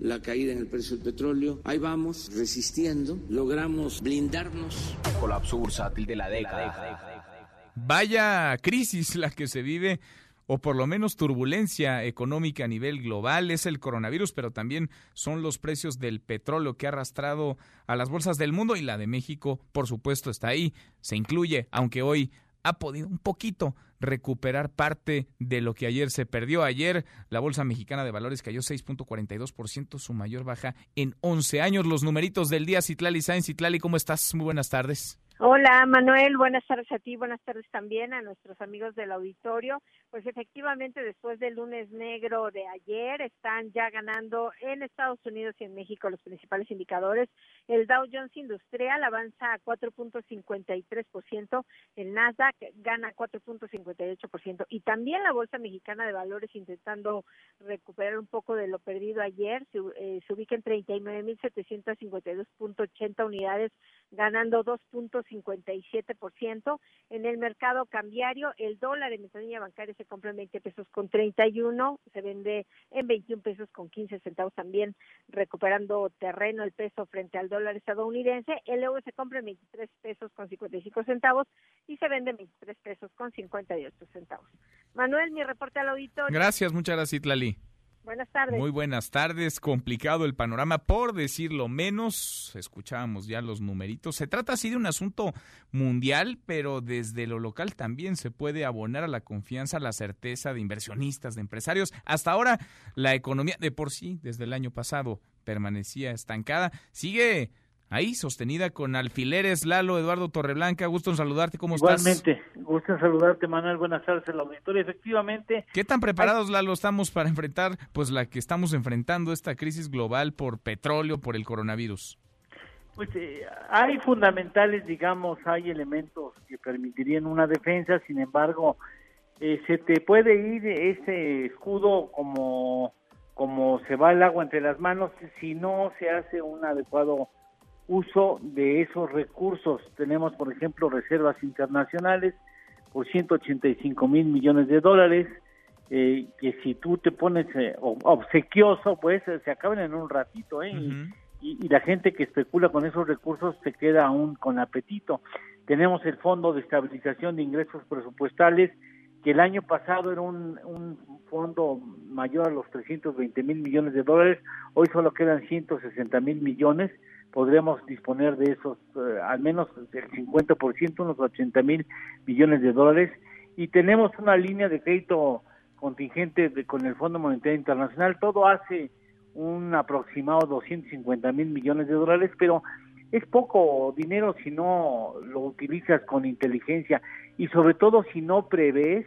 la caída en el precio del petróleo, ahí vamos resistiendo, logramos blindarnos. Colapso bursátil de la década. Vaya crisis la que se vive o por lo menos turbulencia económica a nivel global es el coronavirus, pero también son los precios del petróleo que ha arrastrado a las bolsas del mundo y la de México, por supuesto, está ahí, se incluye, aunque hoy ha podido un poquito recuperar parte de lo que ayer se perdió. Ayer la Bolsa Mexicana de Valores cayó 6.42%, su mayor baja en 11 años. Los numeritos del día, Citlali Sainz. Citlali, ¿cómo estás? Muy buenas tardes. Hola Manuel, buenas tardes a ti, buenas tardes también a nuestros amigos del auditorio. Pues efectivamente, después del lunes negro de ayer, están ya ganando en Estados Unidos y en México los principales indicadores. El Dow Jones Industrial avanza a 4.53%, el Nasdaq gana 4.58% y también la Bolsa Mexicana de Valores intentando recuperar un poco de lo perdido ayer, se, eh, se ubica en 39.752.80 unidades, ganando 2.57%. En el mercado cambiario, el dólar en ventanilla bancaria se compra en 20 pesos con 31, se vende en 21 pesos con 15 centavos también, recuperando terreno el peso frente al dólar estadounidense. El euro se compra en 23 pesos con 55 centavos y se vende en 23 pesos con 58 centavos. Manuel, mi reporte al auditorio. Gracias, muchas gracias, Itlali. Buenas tardes. Muy buenas tardes. Complicado el panorama, por decirlo menos. Escuchábamos ya los numeritos. Se trata así de un asunto mundial, pero desde lo local también se puede abonar a la confianza, a la certeza de inversionistas, de empresarios. Hasta ahora, la economía de por sí, desde el año pasado, permanecía estancada. Sigue ahí sostenida con alfileres. Lalo, Eduardo Torreblanca, gusto en saludarte, ¿cómo estás? Igualmente, gusto en saludarte, Manuel, buenas tardes al auditorio. Efectivamente. ¿Qué tan preparados, Lalo, estamos para enfrentar pues la que estamos enfrentando, esta crisis global por petróleo, por el coronavirus? Pues eh, hay fundamentales, digamos, hay elementos que permitirían una defensa, sin embargo, eh, se te puede ir ese escudo como, como se va el agua entre las manos si no se hace un adecuado uso de esos recursos. Tenemos, por ejemplo, reservas internacionales por 185 mil millones de dólares, eh, que si tú te pones eh, obsequioso, pues se acaban en un ratito, ¿eh? y, y, la gente que especula con esos recursos se queda aún con apetito. Tenemos el Fondo de Estabilización de Ingresos Presupuestales, que el año pasado era un, un fondo mayor a los 320 mil millones de dólares, hoy solo quedan 160 mil millones, podríamos disponer de esos, eh, al menos el 50%, unos 80 mil millones de dólares, y tenemos una línea de crédito contingente de, con el Fondo Monetario Internacional, todo hace un aproximado 250 mil millones de dólares, pero es poco dinero si no lo utilizas con inteligencia. Y sobre todo si no prevés,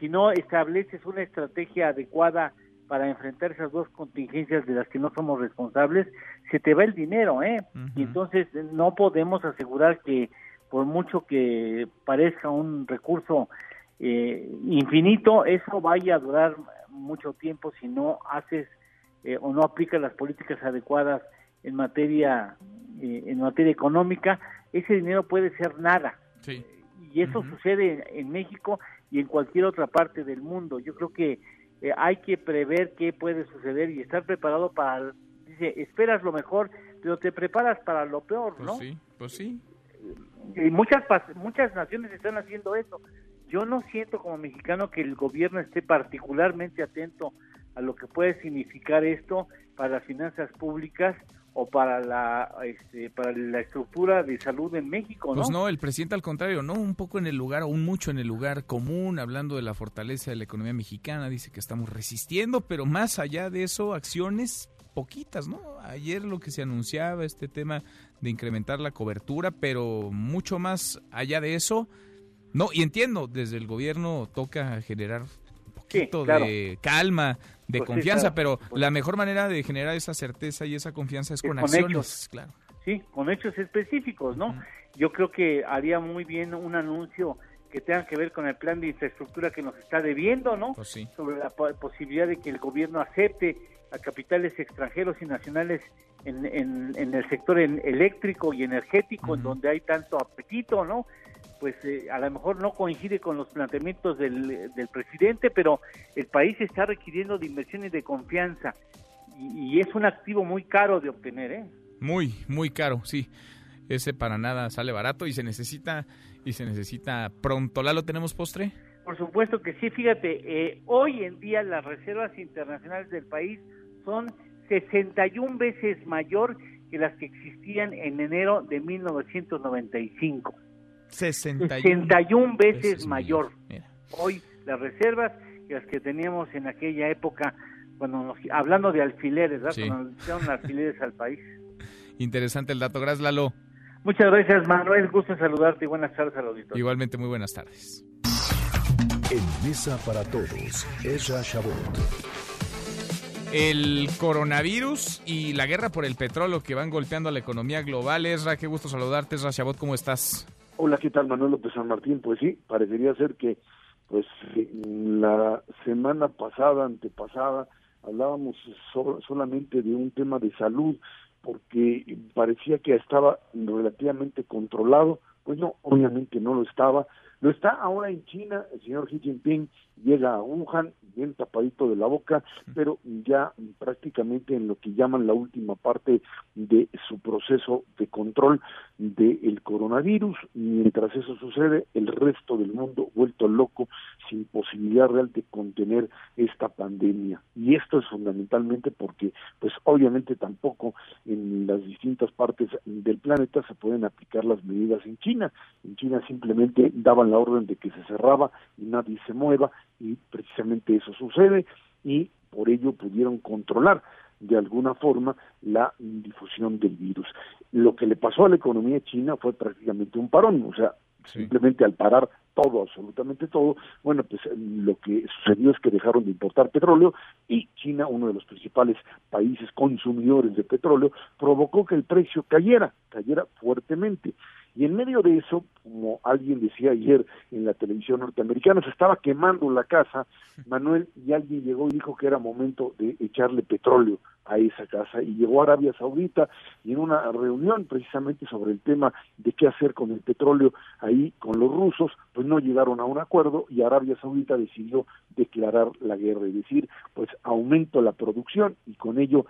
si no estableces una estrategia adecuada para enfrentar esas dos contingencias de las que no somos responsables, se te va el dinero, ¿eh? Y entonces no podemos asegurar que por mucho que parezca un recurso eh, infinito, eso vaya a durar mucho tiempo si no haces eh, o no aplicas las políticas adecuadas en materia eh, en materia económica, ese dinero puede ser nada. Y eso sucede en, México y en cualquier otra parte del mundo. Yo creo que hay que prever qué puede suceder y estar preparado para dice, esperas lo mejor, pero te preparas para lo peor, pues ¿no? sí, pues sí. Y muchas muchas naciones están haciendo eso yo no siento como mexicano que el gobierno esté particularmente atento a lo que puede significar esto para las finanzas públicas o para la este, para la estructura de salud en México, ¿no? Pues no, el presidente al contrario, no, un poco en el lugar, o un mucho en el lugar común, hablando de la fortaleza de la economía mexicana, dice que estamos resistiendo, pero más allá de eso, acciones poquitas, ¿no? Ayer lo que se anunciaba, este tema de incrementar la cobertura, pero mucho más allá de eso, no, y entiendo, desde el gobierno toca generar un poquito de calma, de pues confianza, pero pues la mejor manera de generar esa certeza y esa confianza es, con, acciones, hechos. claro. Sí, con hechos específicos, ¿no? Yo creo que haría muy bien un anuncio que tenga que ver con el plan de infraestructura que nos está debiendo, ¿no? Pues Sobre la posibilidad de que el gobierno acepte a capitales extranjeros y nacionales en, en, el sector eléctrico y energético, en donde hay tanto apetito, ¿no? Pues eh, a lo mejor no coincide con los planteamientos del, del, presidente, pero el país está requiriendo de inversiones de confianza y, es un activo muy caro de obtener, ¿eh? Muy, muy caro, sí. Ese para nada sale barato y se necesita y se necesita pronto. ¿La lo tenemos postre? Por supuesto que sí. Fíjate, eh, hoy en día las reservas internacionales del país son 61 veces mayor que las que existían en enero de 1995. 61, veces, mayor. Hoy las reservas que las que teníamos en aquella época, cuando hablando de alfileres, ¿verdad? cuando nos alfileres al país. [LAUGHS] Interesante el dato. Gracias, Lalo. Muchas gracias, Manuel. Gusto en saludarte y buenas tardes al auditorio. Igualmente, muy buenas tardes. En Mesa para Todos, Ezra Shabot. El coronavirus y la guerra por el petróleo que van golpeando a la economía global. Esra, qué gusto saludarte. Esra Shabot, ¿cómo estás? Hola, ¿qué tal Manuel López San Martín? Pues sí, parecería ser que pues la semana pasada, antepasada, hablábamos solamente de un tema de salud porque parecía que estaba relativamente controlado, pues no, obviamente no lo estaba. Lo está ahora en China, el señor Xi Jinping llega a Wuhan, bien tapadito de la boca, pero ya prácticamente en lo que llaman la última parte de su proceso de control del coronavirus. Mientras eso sucede, el resto del mundo vuelto loco, sin posibilidad real de contener esta pandemia. Y esto es fundamentalmente porque, pues obviamente tampoco en las distintas partes del planeta se pueden aplicar las medidas en China. En China simplemente daban la orden de que se cerraba y nadie se mueva y precisamente eso sucede y por ello pudieron controlar de alguna forma la difusión del virus. Lo que le pasó a la economía china fue prácticamente un parón, o sea, simplemente al parar todo, absolutamente todo, bueno, pues lo que sucedió es que dejaron de importar petróleo y China, uno de los principales países consumidores de petróleo, provocó que el precio cayera, cayera fuertemente. Y en medio de eso, como alguien decía ayer en la televisión norteamericana, se estaba quemando la casa, Manuel, y alguien llegó y dijo que era momento de echarle petróleo a esa casa. Y llegó Arabia Saudita y en una reunión precisamente sobre el tema de qué hacer con el petróleo ahí con los rusos, pues no llegaron a un acuerdo y Arabia Saudita decidió declarar la guerra, es decir, pues aumento la producción y con ello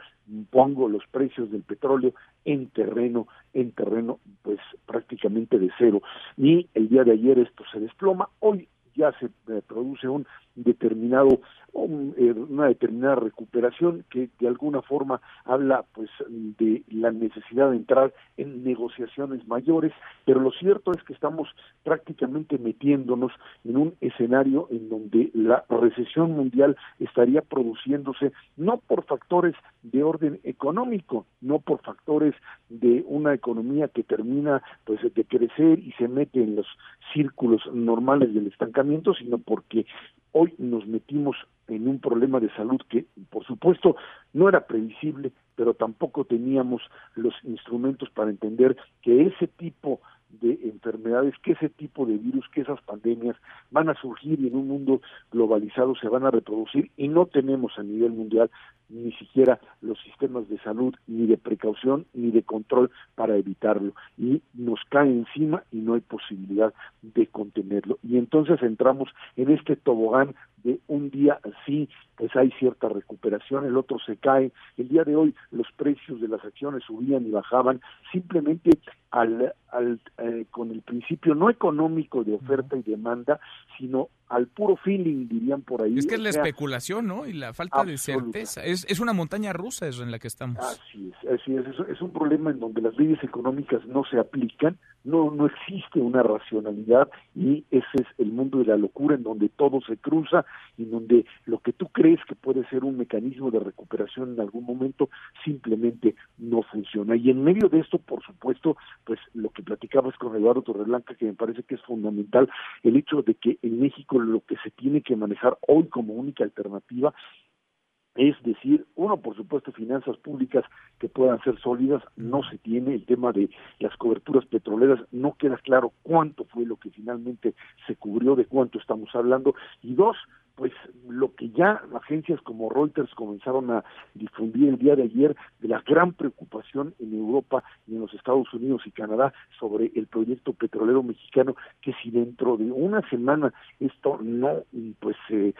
pongo los precios del petróleo en terreno, en terreno pues prácticamente de cero. Y el día de ayer esto se desploma, hoy ya se eh, produce un determinado eh, una determinada recuperación que de alguna forma habla pues de la necesidad de entrar en negociaciones mayores pero lo cierto es que estamos prácticamente metiéndonos en un escenario en donde la recesión mundial estaría produciéndose no por factores de orden económico no por factores de una economía que termina pues de crecer y se mete en los círculos normales del estancamiento sino porque hoy nos metimos en un problema de salud que, por supuesto, no era previsible, pero tampoco teníamos los instrumentos para entender que ese tipo de enfermedades, que ese tipo de virus, que esas pandemias van a surgir y en un mundo globalizado se van a reproducir y no tenemos a nivel mundial ni siquiera los sistemas de salud, ni de precaución, ni de control para evitarlo. Y nos cae encima y no hay posibilidad de contenerlo. Y entonces entramos en este tobogán de un día así, pues hay cierta recuperación, el otro se cae. El día de hoy los precios de las acciones subían y bajaban simplemente al, al eh, con el principio no económico de oferta y demanda, sino al puro feeling, dirían por ahí. Es que es la especulación, ¿no? Y la falta de certeza. Es, es una montaña rusa eso en la que estamos. Así es, así es. Es, un problema en donde las leyes económicas no se aplican, no, no existe una racionalidad y ese es el mundo de la locura en donde todo se cruza y en donde lo que tú crees que puede ser un mecanismo de recuperación en algún momento simplemente no funciona. Y en medio de esto, por supuesto, pues lo que platicabas con Eduardo Torreblanca, que me parece que es fundamental, el hecho de que en México lo que se tiene que manejar hoy como única alternativa es decir, uno, por supuesto, finanzas públicas que puedan ser sólidas, no se tiene, el tema de las coberturas petroleras, no queda claro cuánto fue lo que finalmente se cubrió, de cuánto estamos hablando, y dos, pues lo que ya agencias como Reuters comenzaron a difundir el día de ayer de la gran preocupación en Europa y en los Estados Unidos y Canadá sobre el proyecto petrolero mexicano que si dentro de una semana esto no pues eh,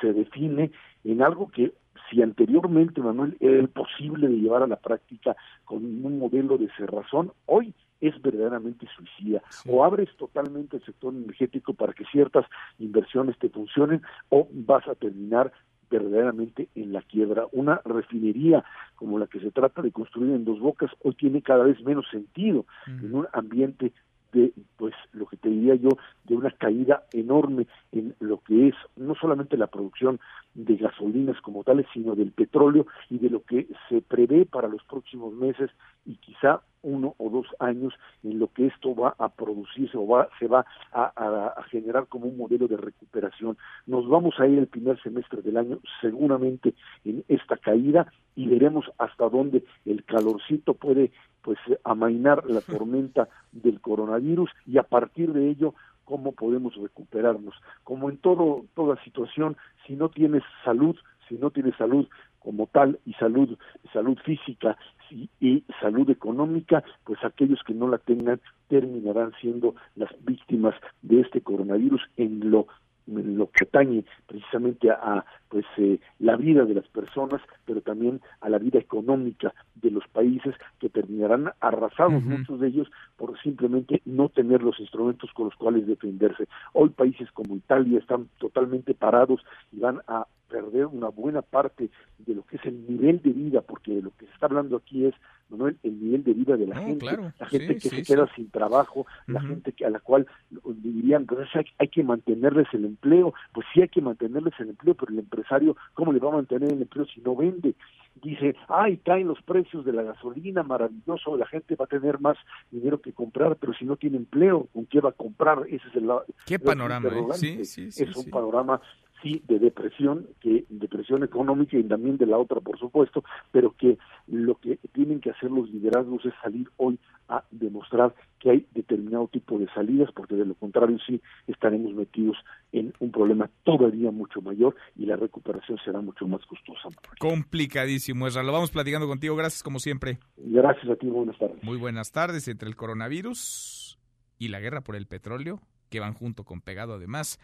se define en algo que si anteriormente Manuel era imposible de llevar a la práctica con un modelo de cerrazón hoy es verdaderamente suicida. O abres totalmente el sector energético para que ciertas inversiones te funcionen o vas a terminar verdaderamente en la quiebra. Una refinería como la que se trata de construir en Dos Bocas hoy tiene cada vez menos sentido en un ambiente de pues lo que te diría yo de una caída enorme en lo que es no solamente la producción de gasolinas como tales sino del petróleo y de lo que se prevé para los próximos meses y quizá uno o dos años en lo que esto va a producirse o va, se va a, a, generar como un modelo de recuperación. Nos vamos a ir el primer semestre del año seguramente en esta caída y veremos hasta dónde el calorcito puede pues amainar la tormenta del coronavirus y a partir de ello cómo podemos recuperarnos. Como en todo toda situación, si no tienes salud, si no tienes salud como tal y salud salud física y, salud económica, pues aquellos que no la tengan terminarán siendo las víctimas de este coronavirus en lo en lo que atañe precisamente a, pues eh, la vida de las personas, pero también a la vida económica de los países que terminarán arrasados muchos de ellos por simplemente no tener los instrumentos con los cuales defenderse. Hoy países como Italia están totalmente parados y van a perder una buena parte de lo que es el nivel de vida, porque lo que se está hablando aquí es Manuel, el nivel de vida de la gente, la gente que se queda sin trabajo, la gente que a la cual dirían, pues hay, hay, que mantenerles el empleo, pues sí hay que mantenerles el empleo, pero el empresario, ¿cómo le va a mantener el empleo si no vende? Dice, ay, caen los precios de la gasolina, maravilloso, la gente va a tener más dinero que comprar, pero si no tiene empleo, ¿con qué va a comprar? Ese es el ¿Qué panorama? ¿eh? Es un panorama sí de depresión, que depresión económica y también de la otra, por supuesto, pero que lo que tienen que hacer los liderazgos es salir hoy a demostrar que hay determinado tipo de salidas, porque de lo contrario sí estaremos metidos en un problema todavía mucho mayor y la recuperación será mucho más costosa. Complicadísimo, Esra. Lo vamos platicando contigo. Gracias como siempre. Gracias a ti. Buenas tardes. Muy buenas tardes. Entre el coronavirus y la guerra por el petróleo, que van junto con pegado además.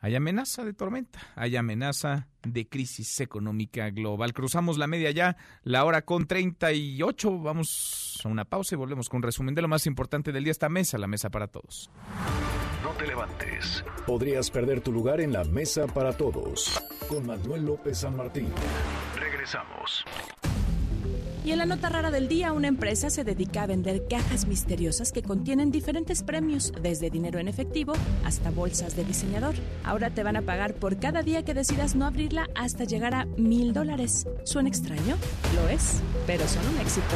Hay amenaza de tormenta, hay amenaza de crisis económica global. Cruzamos la media ya, la hora con 38. Vamos a una pausa y volvemos con un resumen de lo más importante del día. Esta mesa, la mesa para todos. No te levantes. Podrías perder tu lugar en la mesa para todos. Con Manuel López San Martín. Regresamos. Y en la nota rara del día, una empresa se dedica a vender cajas misteriosas que contienen diferentes premios, desde dinero en efectivo hasta bolsas de diseñador. Ahora te van a pagar por cada día que decidas no abrirla hasta llegar a mil dólares. ¿Suena extraño? Lo es, pero son un éxito.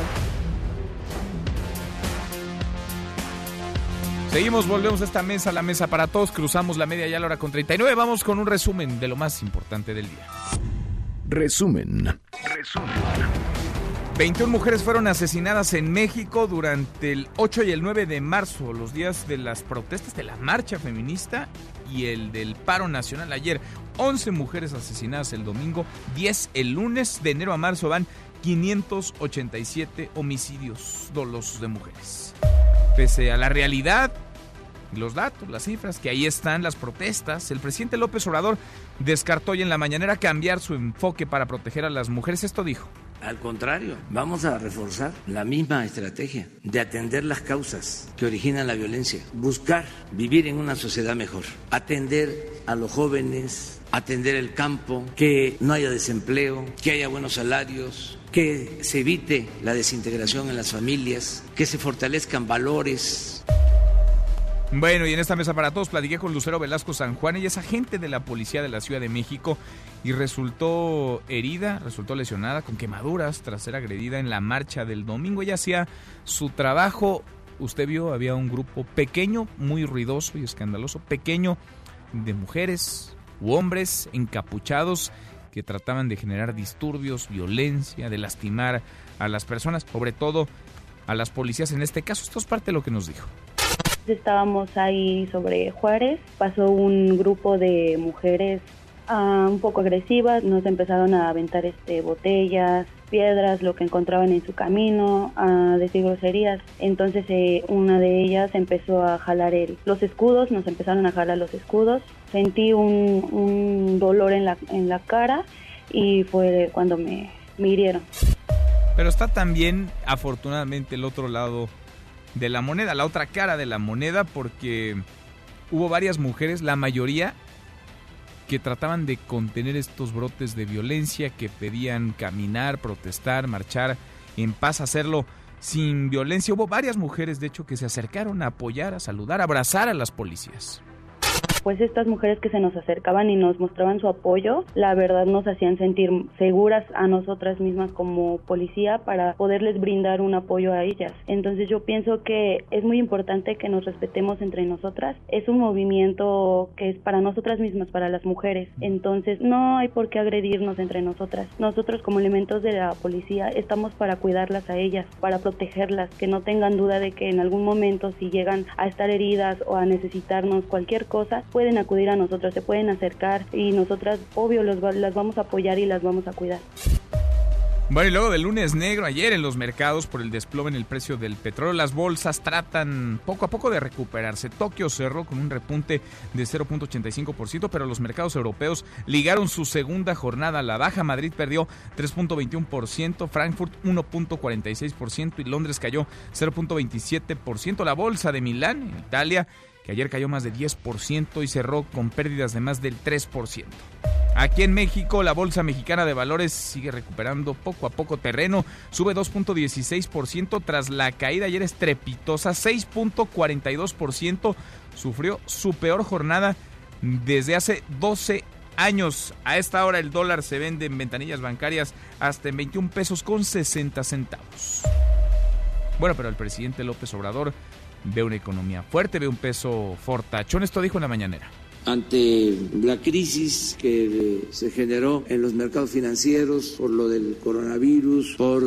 Seguimos, volvemos a esta mesa, la mesa para todos, cruzamos la media ya a la hora con 39, vamos con un resumen de lo más importante del día. Resumen. Resumen. 21 mujeres fueron asesinadas en México durante el 8 y el 9 de marzo, los días de las protestas de la marcha feminista y el del paro nacional ayer. 11 mujeres asesinadas el domingo, 10 el lunes, de enero a marzo van 587 homicidios dolosos de mujeres. Pese a la realidad, los datos, las cifras, que ahí están las protestas, el presidente López Obrador descartó hoy en la mañanera cambiar su enfoque para proteger a las mujeres. Esto dijo. Al contrario, vamos a reforzar la misma estrategia de atender las causas que originan la violencia, buscar vivir en una sociedad mejor, atender a los jóvenes, atender el campo, que no haya desempleo, que haya buenos salarios, que se evite la desintegración en las familias, que se fortalezcan valores bueno, y en esta mesa para todos platiqué con Lucero Velasco San Juan, ella es agente de la policía de la Ciudad de México y resultó herida, resultó lesionada con quemaduras tras ser agredida en la marcha del domingo. Ella hacía su trabajo, usted vio, había un grupo pequeño, muy ruidoso y escandaloso, pequeño de mujeres u hombres encapuchados que trataban de generar disturbios, violencia, de lastimar a las personas, sobre todo a las policías en este caso. Esto es parte de lo que nos dijo. Estábamos ahí sobre Juárez, pasó un grupo de mujeres ah, un poco agresivas, nos empezaron a aventar este, botellas, piedras, lo que encontraban en su camino, a decir groserías. Entonces eh, una de ellas empezó a jalar el, los escudos, nos empezaron a jalar los escudos. Sentí un, un dolor en la, en la cara y fue cuando me, me hirieron. Pero está también, afortunadamente, el otro lado de la moneda, la otra cara de la moneda, porque hubo varias mujeres, la mayoría que trataban de contener estos brotes de violencia, que pedían caminar, protestar, marchar en paz, hacerlo sin violencia. Hubo varias mujeres, de hecho, que se acercaron a apoyar, a saludar, a abrazar a las policías pues estas mujeres que se nos acercaban y nos mostraban su apoyo, la verdad nos hacían sentir seguras a nosotras mismas como policía para poderles brindar un apoyo a ellas. Entonces yo pienso que es muy importante que nos respetemos entre nosotras. Es un movimiento que es para nosotras mismas, para las mujeres. Entonces no hay por qué agredirnos entre nosotras. Nosotros como elementos de la policía estamos para cuidarlas a ellas, para protegerlas, que no tengan duda de que en algún momento si llegan a estar heridas o a necesitarnos cualquier cosa, pueden acudir a nosotros, se pueden acercar y nosotras, obvio, las vamos a apoyar y las vamos a cuidar. Bueno, y luego del lunes negro, ayer en los mercados por el desplome en el precio del petróleo, las bolsas tratan poco a poco de recuperarse. Tokio cerró con un repunte de 0.85%, pero los mercados europeos ligaron su segunda jornada a la baja. Madrid perdió 3.21%, Frankfurt 1.46% y Londres cayó 0.27%. La bolsa de Milán, en Italia, que ayer cayó más de 10% y cerró con pérdidas de más del 3%. Aquí en México, la Bolsa Mexicana de Valores sigue recuperando poco a poco terreno, sube 2.16% tras la caída ayer estrepitosa, 6.42%, sufrió su peor jornada desde hace 12 años. A esta hora el dólar se vende en ventanillas bancarias hasta en 21 pesos con 60 centavos. Bueno, pero el presidente López Obrador ve una economía fuerte, ve un peso fortachón. Esto dijo en la mañanera ante la crisis que se generó en los mercados financieros por lo del coronavirus, por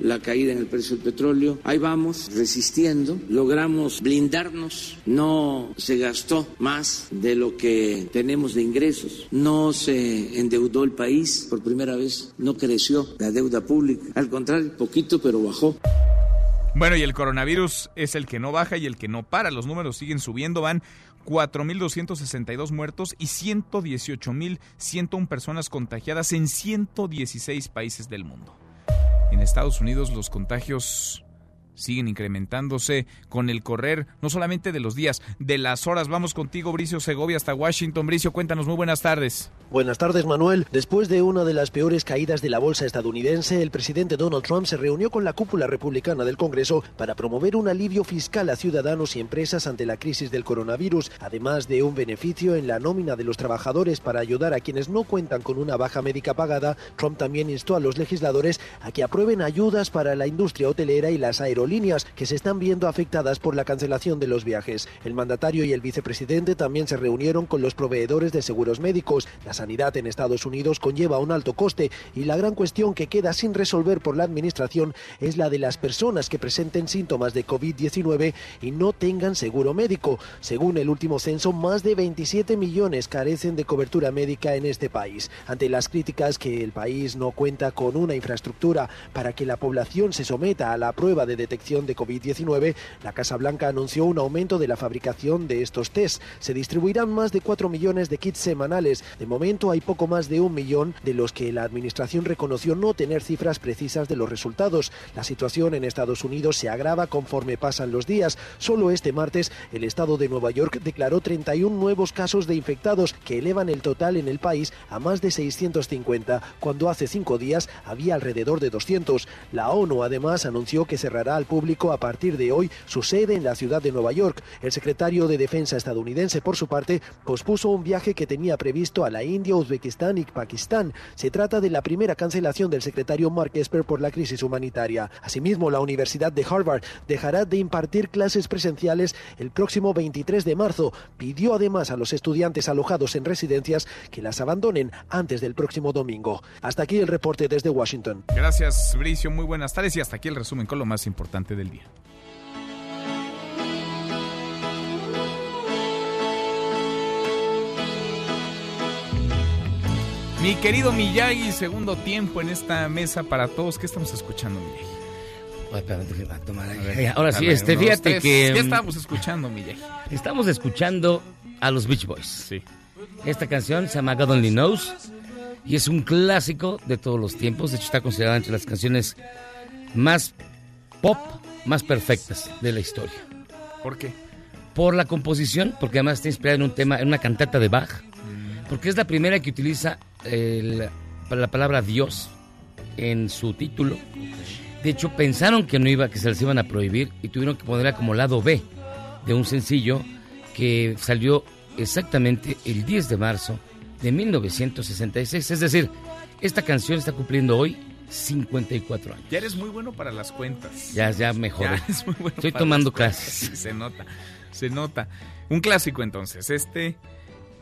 la caída en el precio del petróleo. Ahí vamos, resistiendo, logramos blindarnos, no se gastó más de lo que tenemos de ingresos, no se endeudó el país por primera vez, no creció la deuda pública, al contrario, poquito pero bajó. Bueno, y el coronavirus es el que no baja y el que no para. Los números siguen subiendo, van 4.262 muertos y 118.101 personas contagiadas en 116 países del mundo. En Estados Unidos los contagios siguen incrementándose con el correr no solamente de los días, de las horas. Vamos contigo, Bricio Segovia, hasta Washington. Bricio, cuéntanos, muy buenas tardes. Buenas tardes, Manuel. Después de una de las peores caídas de la bolsa estadounidense, el presidente Donald Trump se reunió con la cúpula republicana del Congreso para promover un alivio fiscal a ciudadanos y empresas ante la crisis del coronavirus, además de un beneficio en la nómina de los trabajadores para ayudar a quienes no cuentan con una baja médica pagada. Trump también instó a los legisladores a que aprueben ayudas para la industria hotelera y las aerolíneas que se están viendo afectadas por la cancelación de los viajes. El mandatario y el vicepresidente también se reunieron con los proveedores de seguros médicos. Las sanidad en Estados Unidos conlleva un alto coste y la gran cuestión que queda sin resolver por la Administración es la de las personas que presenten síntomas de COVID-19 y no tengan seguro médico. Según el último censo, más de 27 millones carecen de cobertura médica en este país. Ante las críticas que el país no cuenta con una infraestructura para que la población se someta a la prueba de detección de COVID-19, la Casa Blanca anunció un aumento de la fabricación de estos test. Se distribuirán más de 4 millones de kits semanales. De momento, hay poco más de un millón de los que la Administración reconoció no tener cifras precisas de los resultados. La situación en Estados Unidos se agrava conforme pasan los días. Solo este martes el Estado de Nueva York declaró 31 nuevos casos de infectados que elevan el total en el país a más de 650, cuando hace cinco días había alrededor de 200. La ONU además anunció que cerrará al público a partir de hoy su sede en la ciudad de Nueva York. El secretario de Defensa estadounidense, por su parte, pospuso un viaje que tenía previsto a la India India, Uzbekistán y Pakistán. Se trata de la primera cancelación del secretario Mark Esper por la crisis humanitaria. Asimismo, la Universidad de Harvard dejará de impartir clases presenciales el próximo 23 de marzo. Pidió además a los estudiantes alojados en residencias que las abandonen antes del próximo domingo. Hasta aquí el reporte desde Washington. Gracias, Bricio. Muy buenas tardes y hasta aquí el resumen con lo más importante del día. Mi querido Miyagi, segundo tiempo en esta mesa para todos. ¿Qué estamos escuchando, Miyagi? Ahora sí, este, fíjate que... ¿Qué estamos escuchando, Miyagi? Estamos escuchando a los Beach Boys. Sí. Esta canción se llama God Only Knows y es un clásico de todos los tiempos. De hecho, está considerada entre las canciones más pop, más perfectas de la historia. ¿Por qué? Por la composición, porque además está inspirada en un tema, en una cantata de Bach, porque es la primera que utiliza la palabra Dios en su título. De hecho, pensaron que no iba, que se les iban a prohibir y tuvieron que ponerla como lado B de un sencillo que salió exactamente el 10 de marzo de 1966. Es decir, esta canción está cumpliendo hoy 54 años. Ya eres muy bueno para las cuentas. Ya, ya mejor. Estoy tomando clases. se nota, se nota. Un clásico entonces, este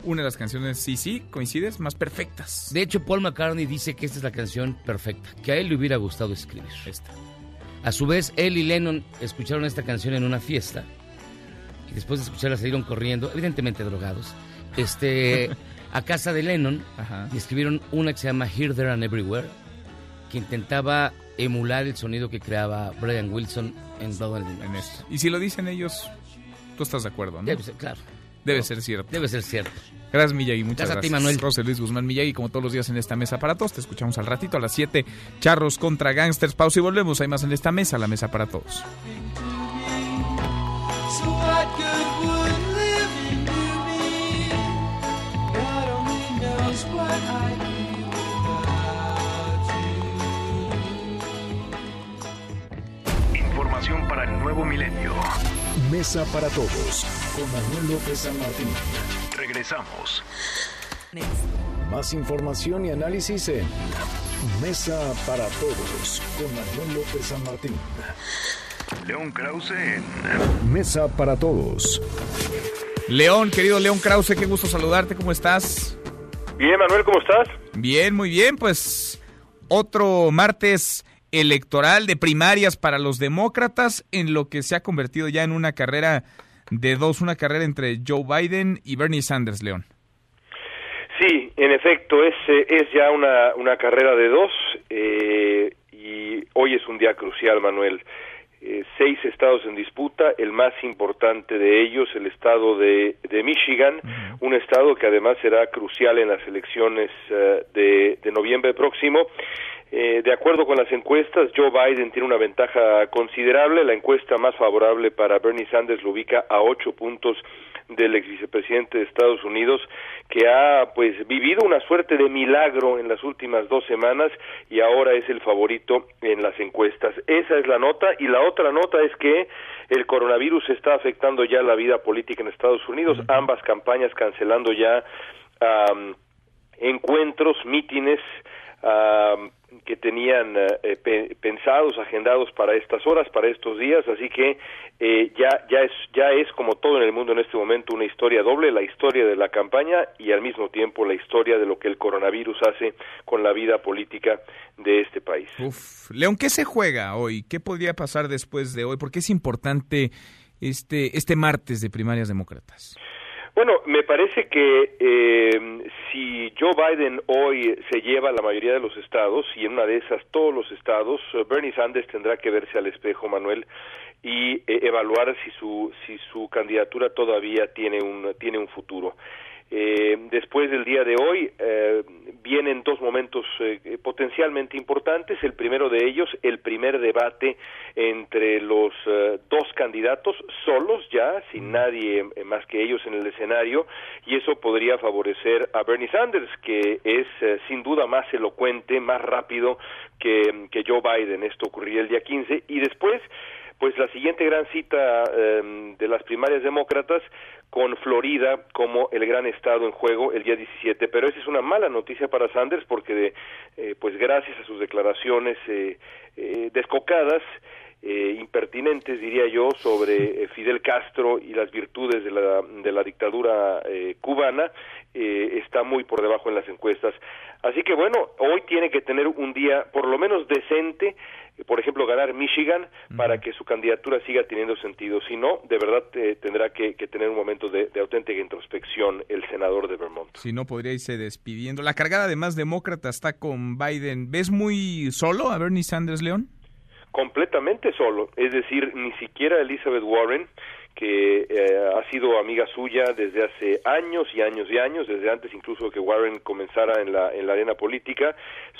una de las canciones, sí, sí, coincides, más perfectas. De hecho, Paul McCartney dice que esta es la canción perfecta, que a él le hubiera gustado escribir. Esta. A su vez, él y Lennon escucharon esta canción en una fiesta y después de escucharla salieron corriendo, evidentemente drogados, este, [LAUGHS] a casa de Lennon y escribieron una que se llama Here, There and Everywhere, que intentaba emular el sonido que creaba Brian Wilson en Blood and en esto. Y si lo dicen ellos, tú estás de acuerdo, ¿no? claro. Debe ser cierto. Debe ser cierto. Gracias, Miyagi. Muchas gracias. gracias. a ti, Manuel. José Luis Guzmán Miyagi, como todos los días en esta mesa para todos. Te escuchamos al ratito a las 7. Charros contra Gangsters. Pausa y volvemos. Hay más en esta mesa, la mesa para todos. Información para el nuevo milenio. Mesa para todos con Manuel López San Martín. Regresamos. Más información y análisis en Mesa para todos con Manuel López San Martín. León Krause en Mesa para todos. León, querido León Krause, qué gusto saludarte, ¿cómo estás? Bien, Manuel, ¿cómo estás? Bien, muy bien, pues otro martes electoral de primarias para los demócratas en lo que se ha convertido ya en una carrera de dos, una carrera entre Joe Biden y Bernie Sanders, León. Sí, en efecto, es, eh, es ya una, una carrera de dos eh, y hoy es un día crucial, Manuel. Eh, seis estados en disputa, el más importante de ellos, el estado de, de Michigan, un estado que además será crucial en las elecciones de, de noviembre próximo. Eh, de acuerdo con las encuestas, Joe Biden tiene una ventaja considerable. La encuesta más favorable para Bernie Sanders lo ubica a ocho puntos del ex vicepresidente de Estados Unidos, que ha pues vivido una suerte de milagro en las últimas dos semanas y ahora es el favorito en las encuestas. Esa es la nota y la otra nota es que el coronavirus está afectando ya la vida política en Estados Unidos. Ambas campañas cancelando ya encuentros, mítines que tenían eh, pensados, agendados para estas horas, para estos días, así que eh, ya ya es ya es como todo en el mundo en este momento una historia doble, la historia de la campaña y al mismo tiempo la historia de lo que el coronavirus hace con la vida política de este país. Uf, León, ¿qué se juega hoy? ¿Qué podría pasar después de hoy? ¿Por qué es importante este este martes de primarias demócratas? Bueno, me parece que eh, si Joe Biden hoy se lleva la mayoría de los estados y en una de esas todos los estados, eh, Bernie Sanders tendrá que verse al espejo, Manuel, y eh, evaluar si su si su candidatura todavía tiene un tiene un futuro. Eh, después del día de hoy eh, vienen dos momentos eh, potencialmente importantes. El primero de ellos, el primer debate entre los eh, dos candidatos, solos ya, sin nadie más que ellos en el escenario, y eso podría favorecer a Bernie Sanders, que es sin duda más elocuente, más rápido que, Joe Biden. Esto ocurriría el día 15. Y después, pues la siguiente gran cita de las primarias demócratas con Florida como el gran estado en juego el día 17, pero esa es una mala noticia para Sanders porque eh, pues gracias a sus declaraciones eh, eh, descocadas eh, impertinentes, diría yo, sobre Fidel Castro y las virtudes de la, de la dictadura cubana, está muy por debajo en las encuestas. Así que bueno, hoy tiene que tener un día por lo menos decente por ejemplo, ganar Michigan para que su candidatura siga teniendo sentido. Si no, de verdad eh, tendrá que, tener un momento de, auténtica introspección el senador de Vermont. Si no, podría irse despidiendo. La cargada de más demócrata está con Biden. ¿Ves muy solo a Bernie Sanders, León? Completamente solo. Es decir, ni siquiera Elizabeth Warren que eh, ha sido amiga suya desde hace años y años y años, desde antes incluso que Warren comenzara en la, en la arena política,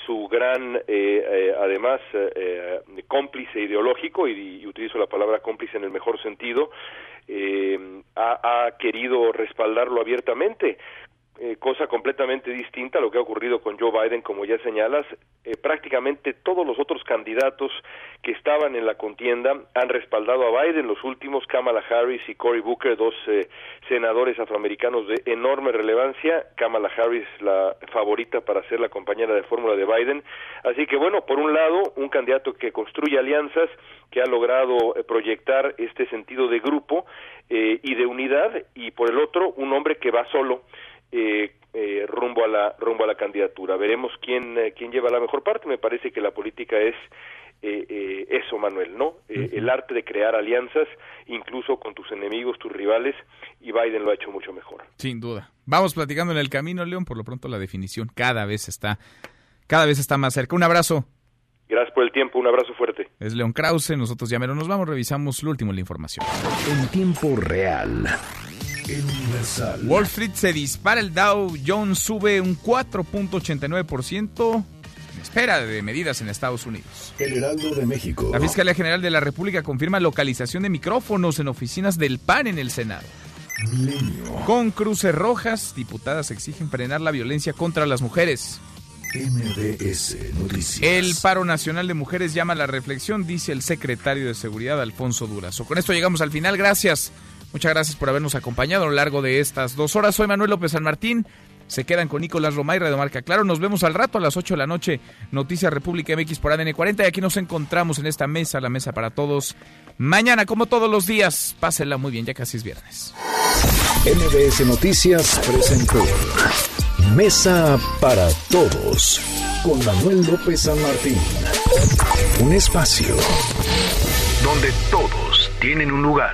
su gran, eh, eh, además, cómplice ideológico, y, utilizo la palabra cómplice en el mejor sentido, ha, ha querido respaldarlo abiertamente eh, cosa completamente distinta a lo que ha ocurrido con Joe Biden, como ya señalas. Eh, prácticamente todos los otros candidatos que estaban en la contienda han respaldado a Biden, los últimos, Kamala Harris y Cory Booker, dos eh, senadores afroamericanos de enorme relevancia. Kamala Harris, la favorita para ser la compañera de fórmula de Biden. Así que, bueno, por un lado, un candidato que construye alianzas, que ha logrado proyectar este sentido de grupo y de unidad, y por el otro, un hombre que va solo eh, eh, rumbo a la rumbo a la candidatura. Veremos quién eh, quién lleva la mejor parte. Me parece que la política es eh, eso, Manuel, ¿no? El arte de crear alianzas, incluso con tus enemigos, tus rivales, y Biden lo ha hecho mucho mejor. Sin duda. Vamos platicando en el camino, León. Por lo pronto la definición cada vez está cada vez está más cerca. Un abrazo. Gracias por el tiempo, un abrazo fuerte. Es León Krause, nosotros ya nos vamos, revisamos lo último de la información. En tiempo real. Wall Street se dispara, el Dow Jones sube un 4.89% en espera de medidas en Estados Unidos. El Heraldo de México. La Fiscalía General de la República confirma localización de micrófonos en oficinas del PAN en el Senado. Con cruces rojas, diputadas exigen frenar la violencia contra las mujeres. MBS Noticias. El paro nacional de mujeres llama a la reflexión, dice el secretario de Seguridad Alfonso Durazo. Con esto llegamos al final. Gracias. Muchas gracias por habernos acompañado a lo largo de estas dos horas. Soy Manuel López San Martín. Se quedan con Nicolás Romay, Radio Marca Claro. Nos vemos al rato a las 8 de la noche. Noticias República MX por ADN 40. Y aquí nos encontramos en esta mesa, la mesa para todos. Mañana, como todos los días, pásenla muy bien, ya casi es viernes. MBS Noticias presentó Mesa para Todos con Manuel López San Martín. Un espacio donde todos tienen un lugar.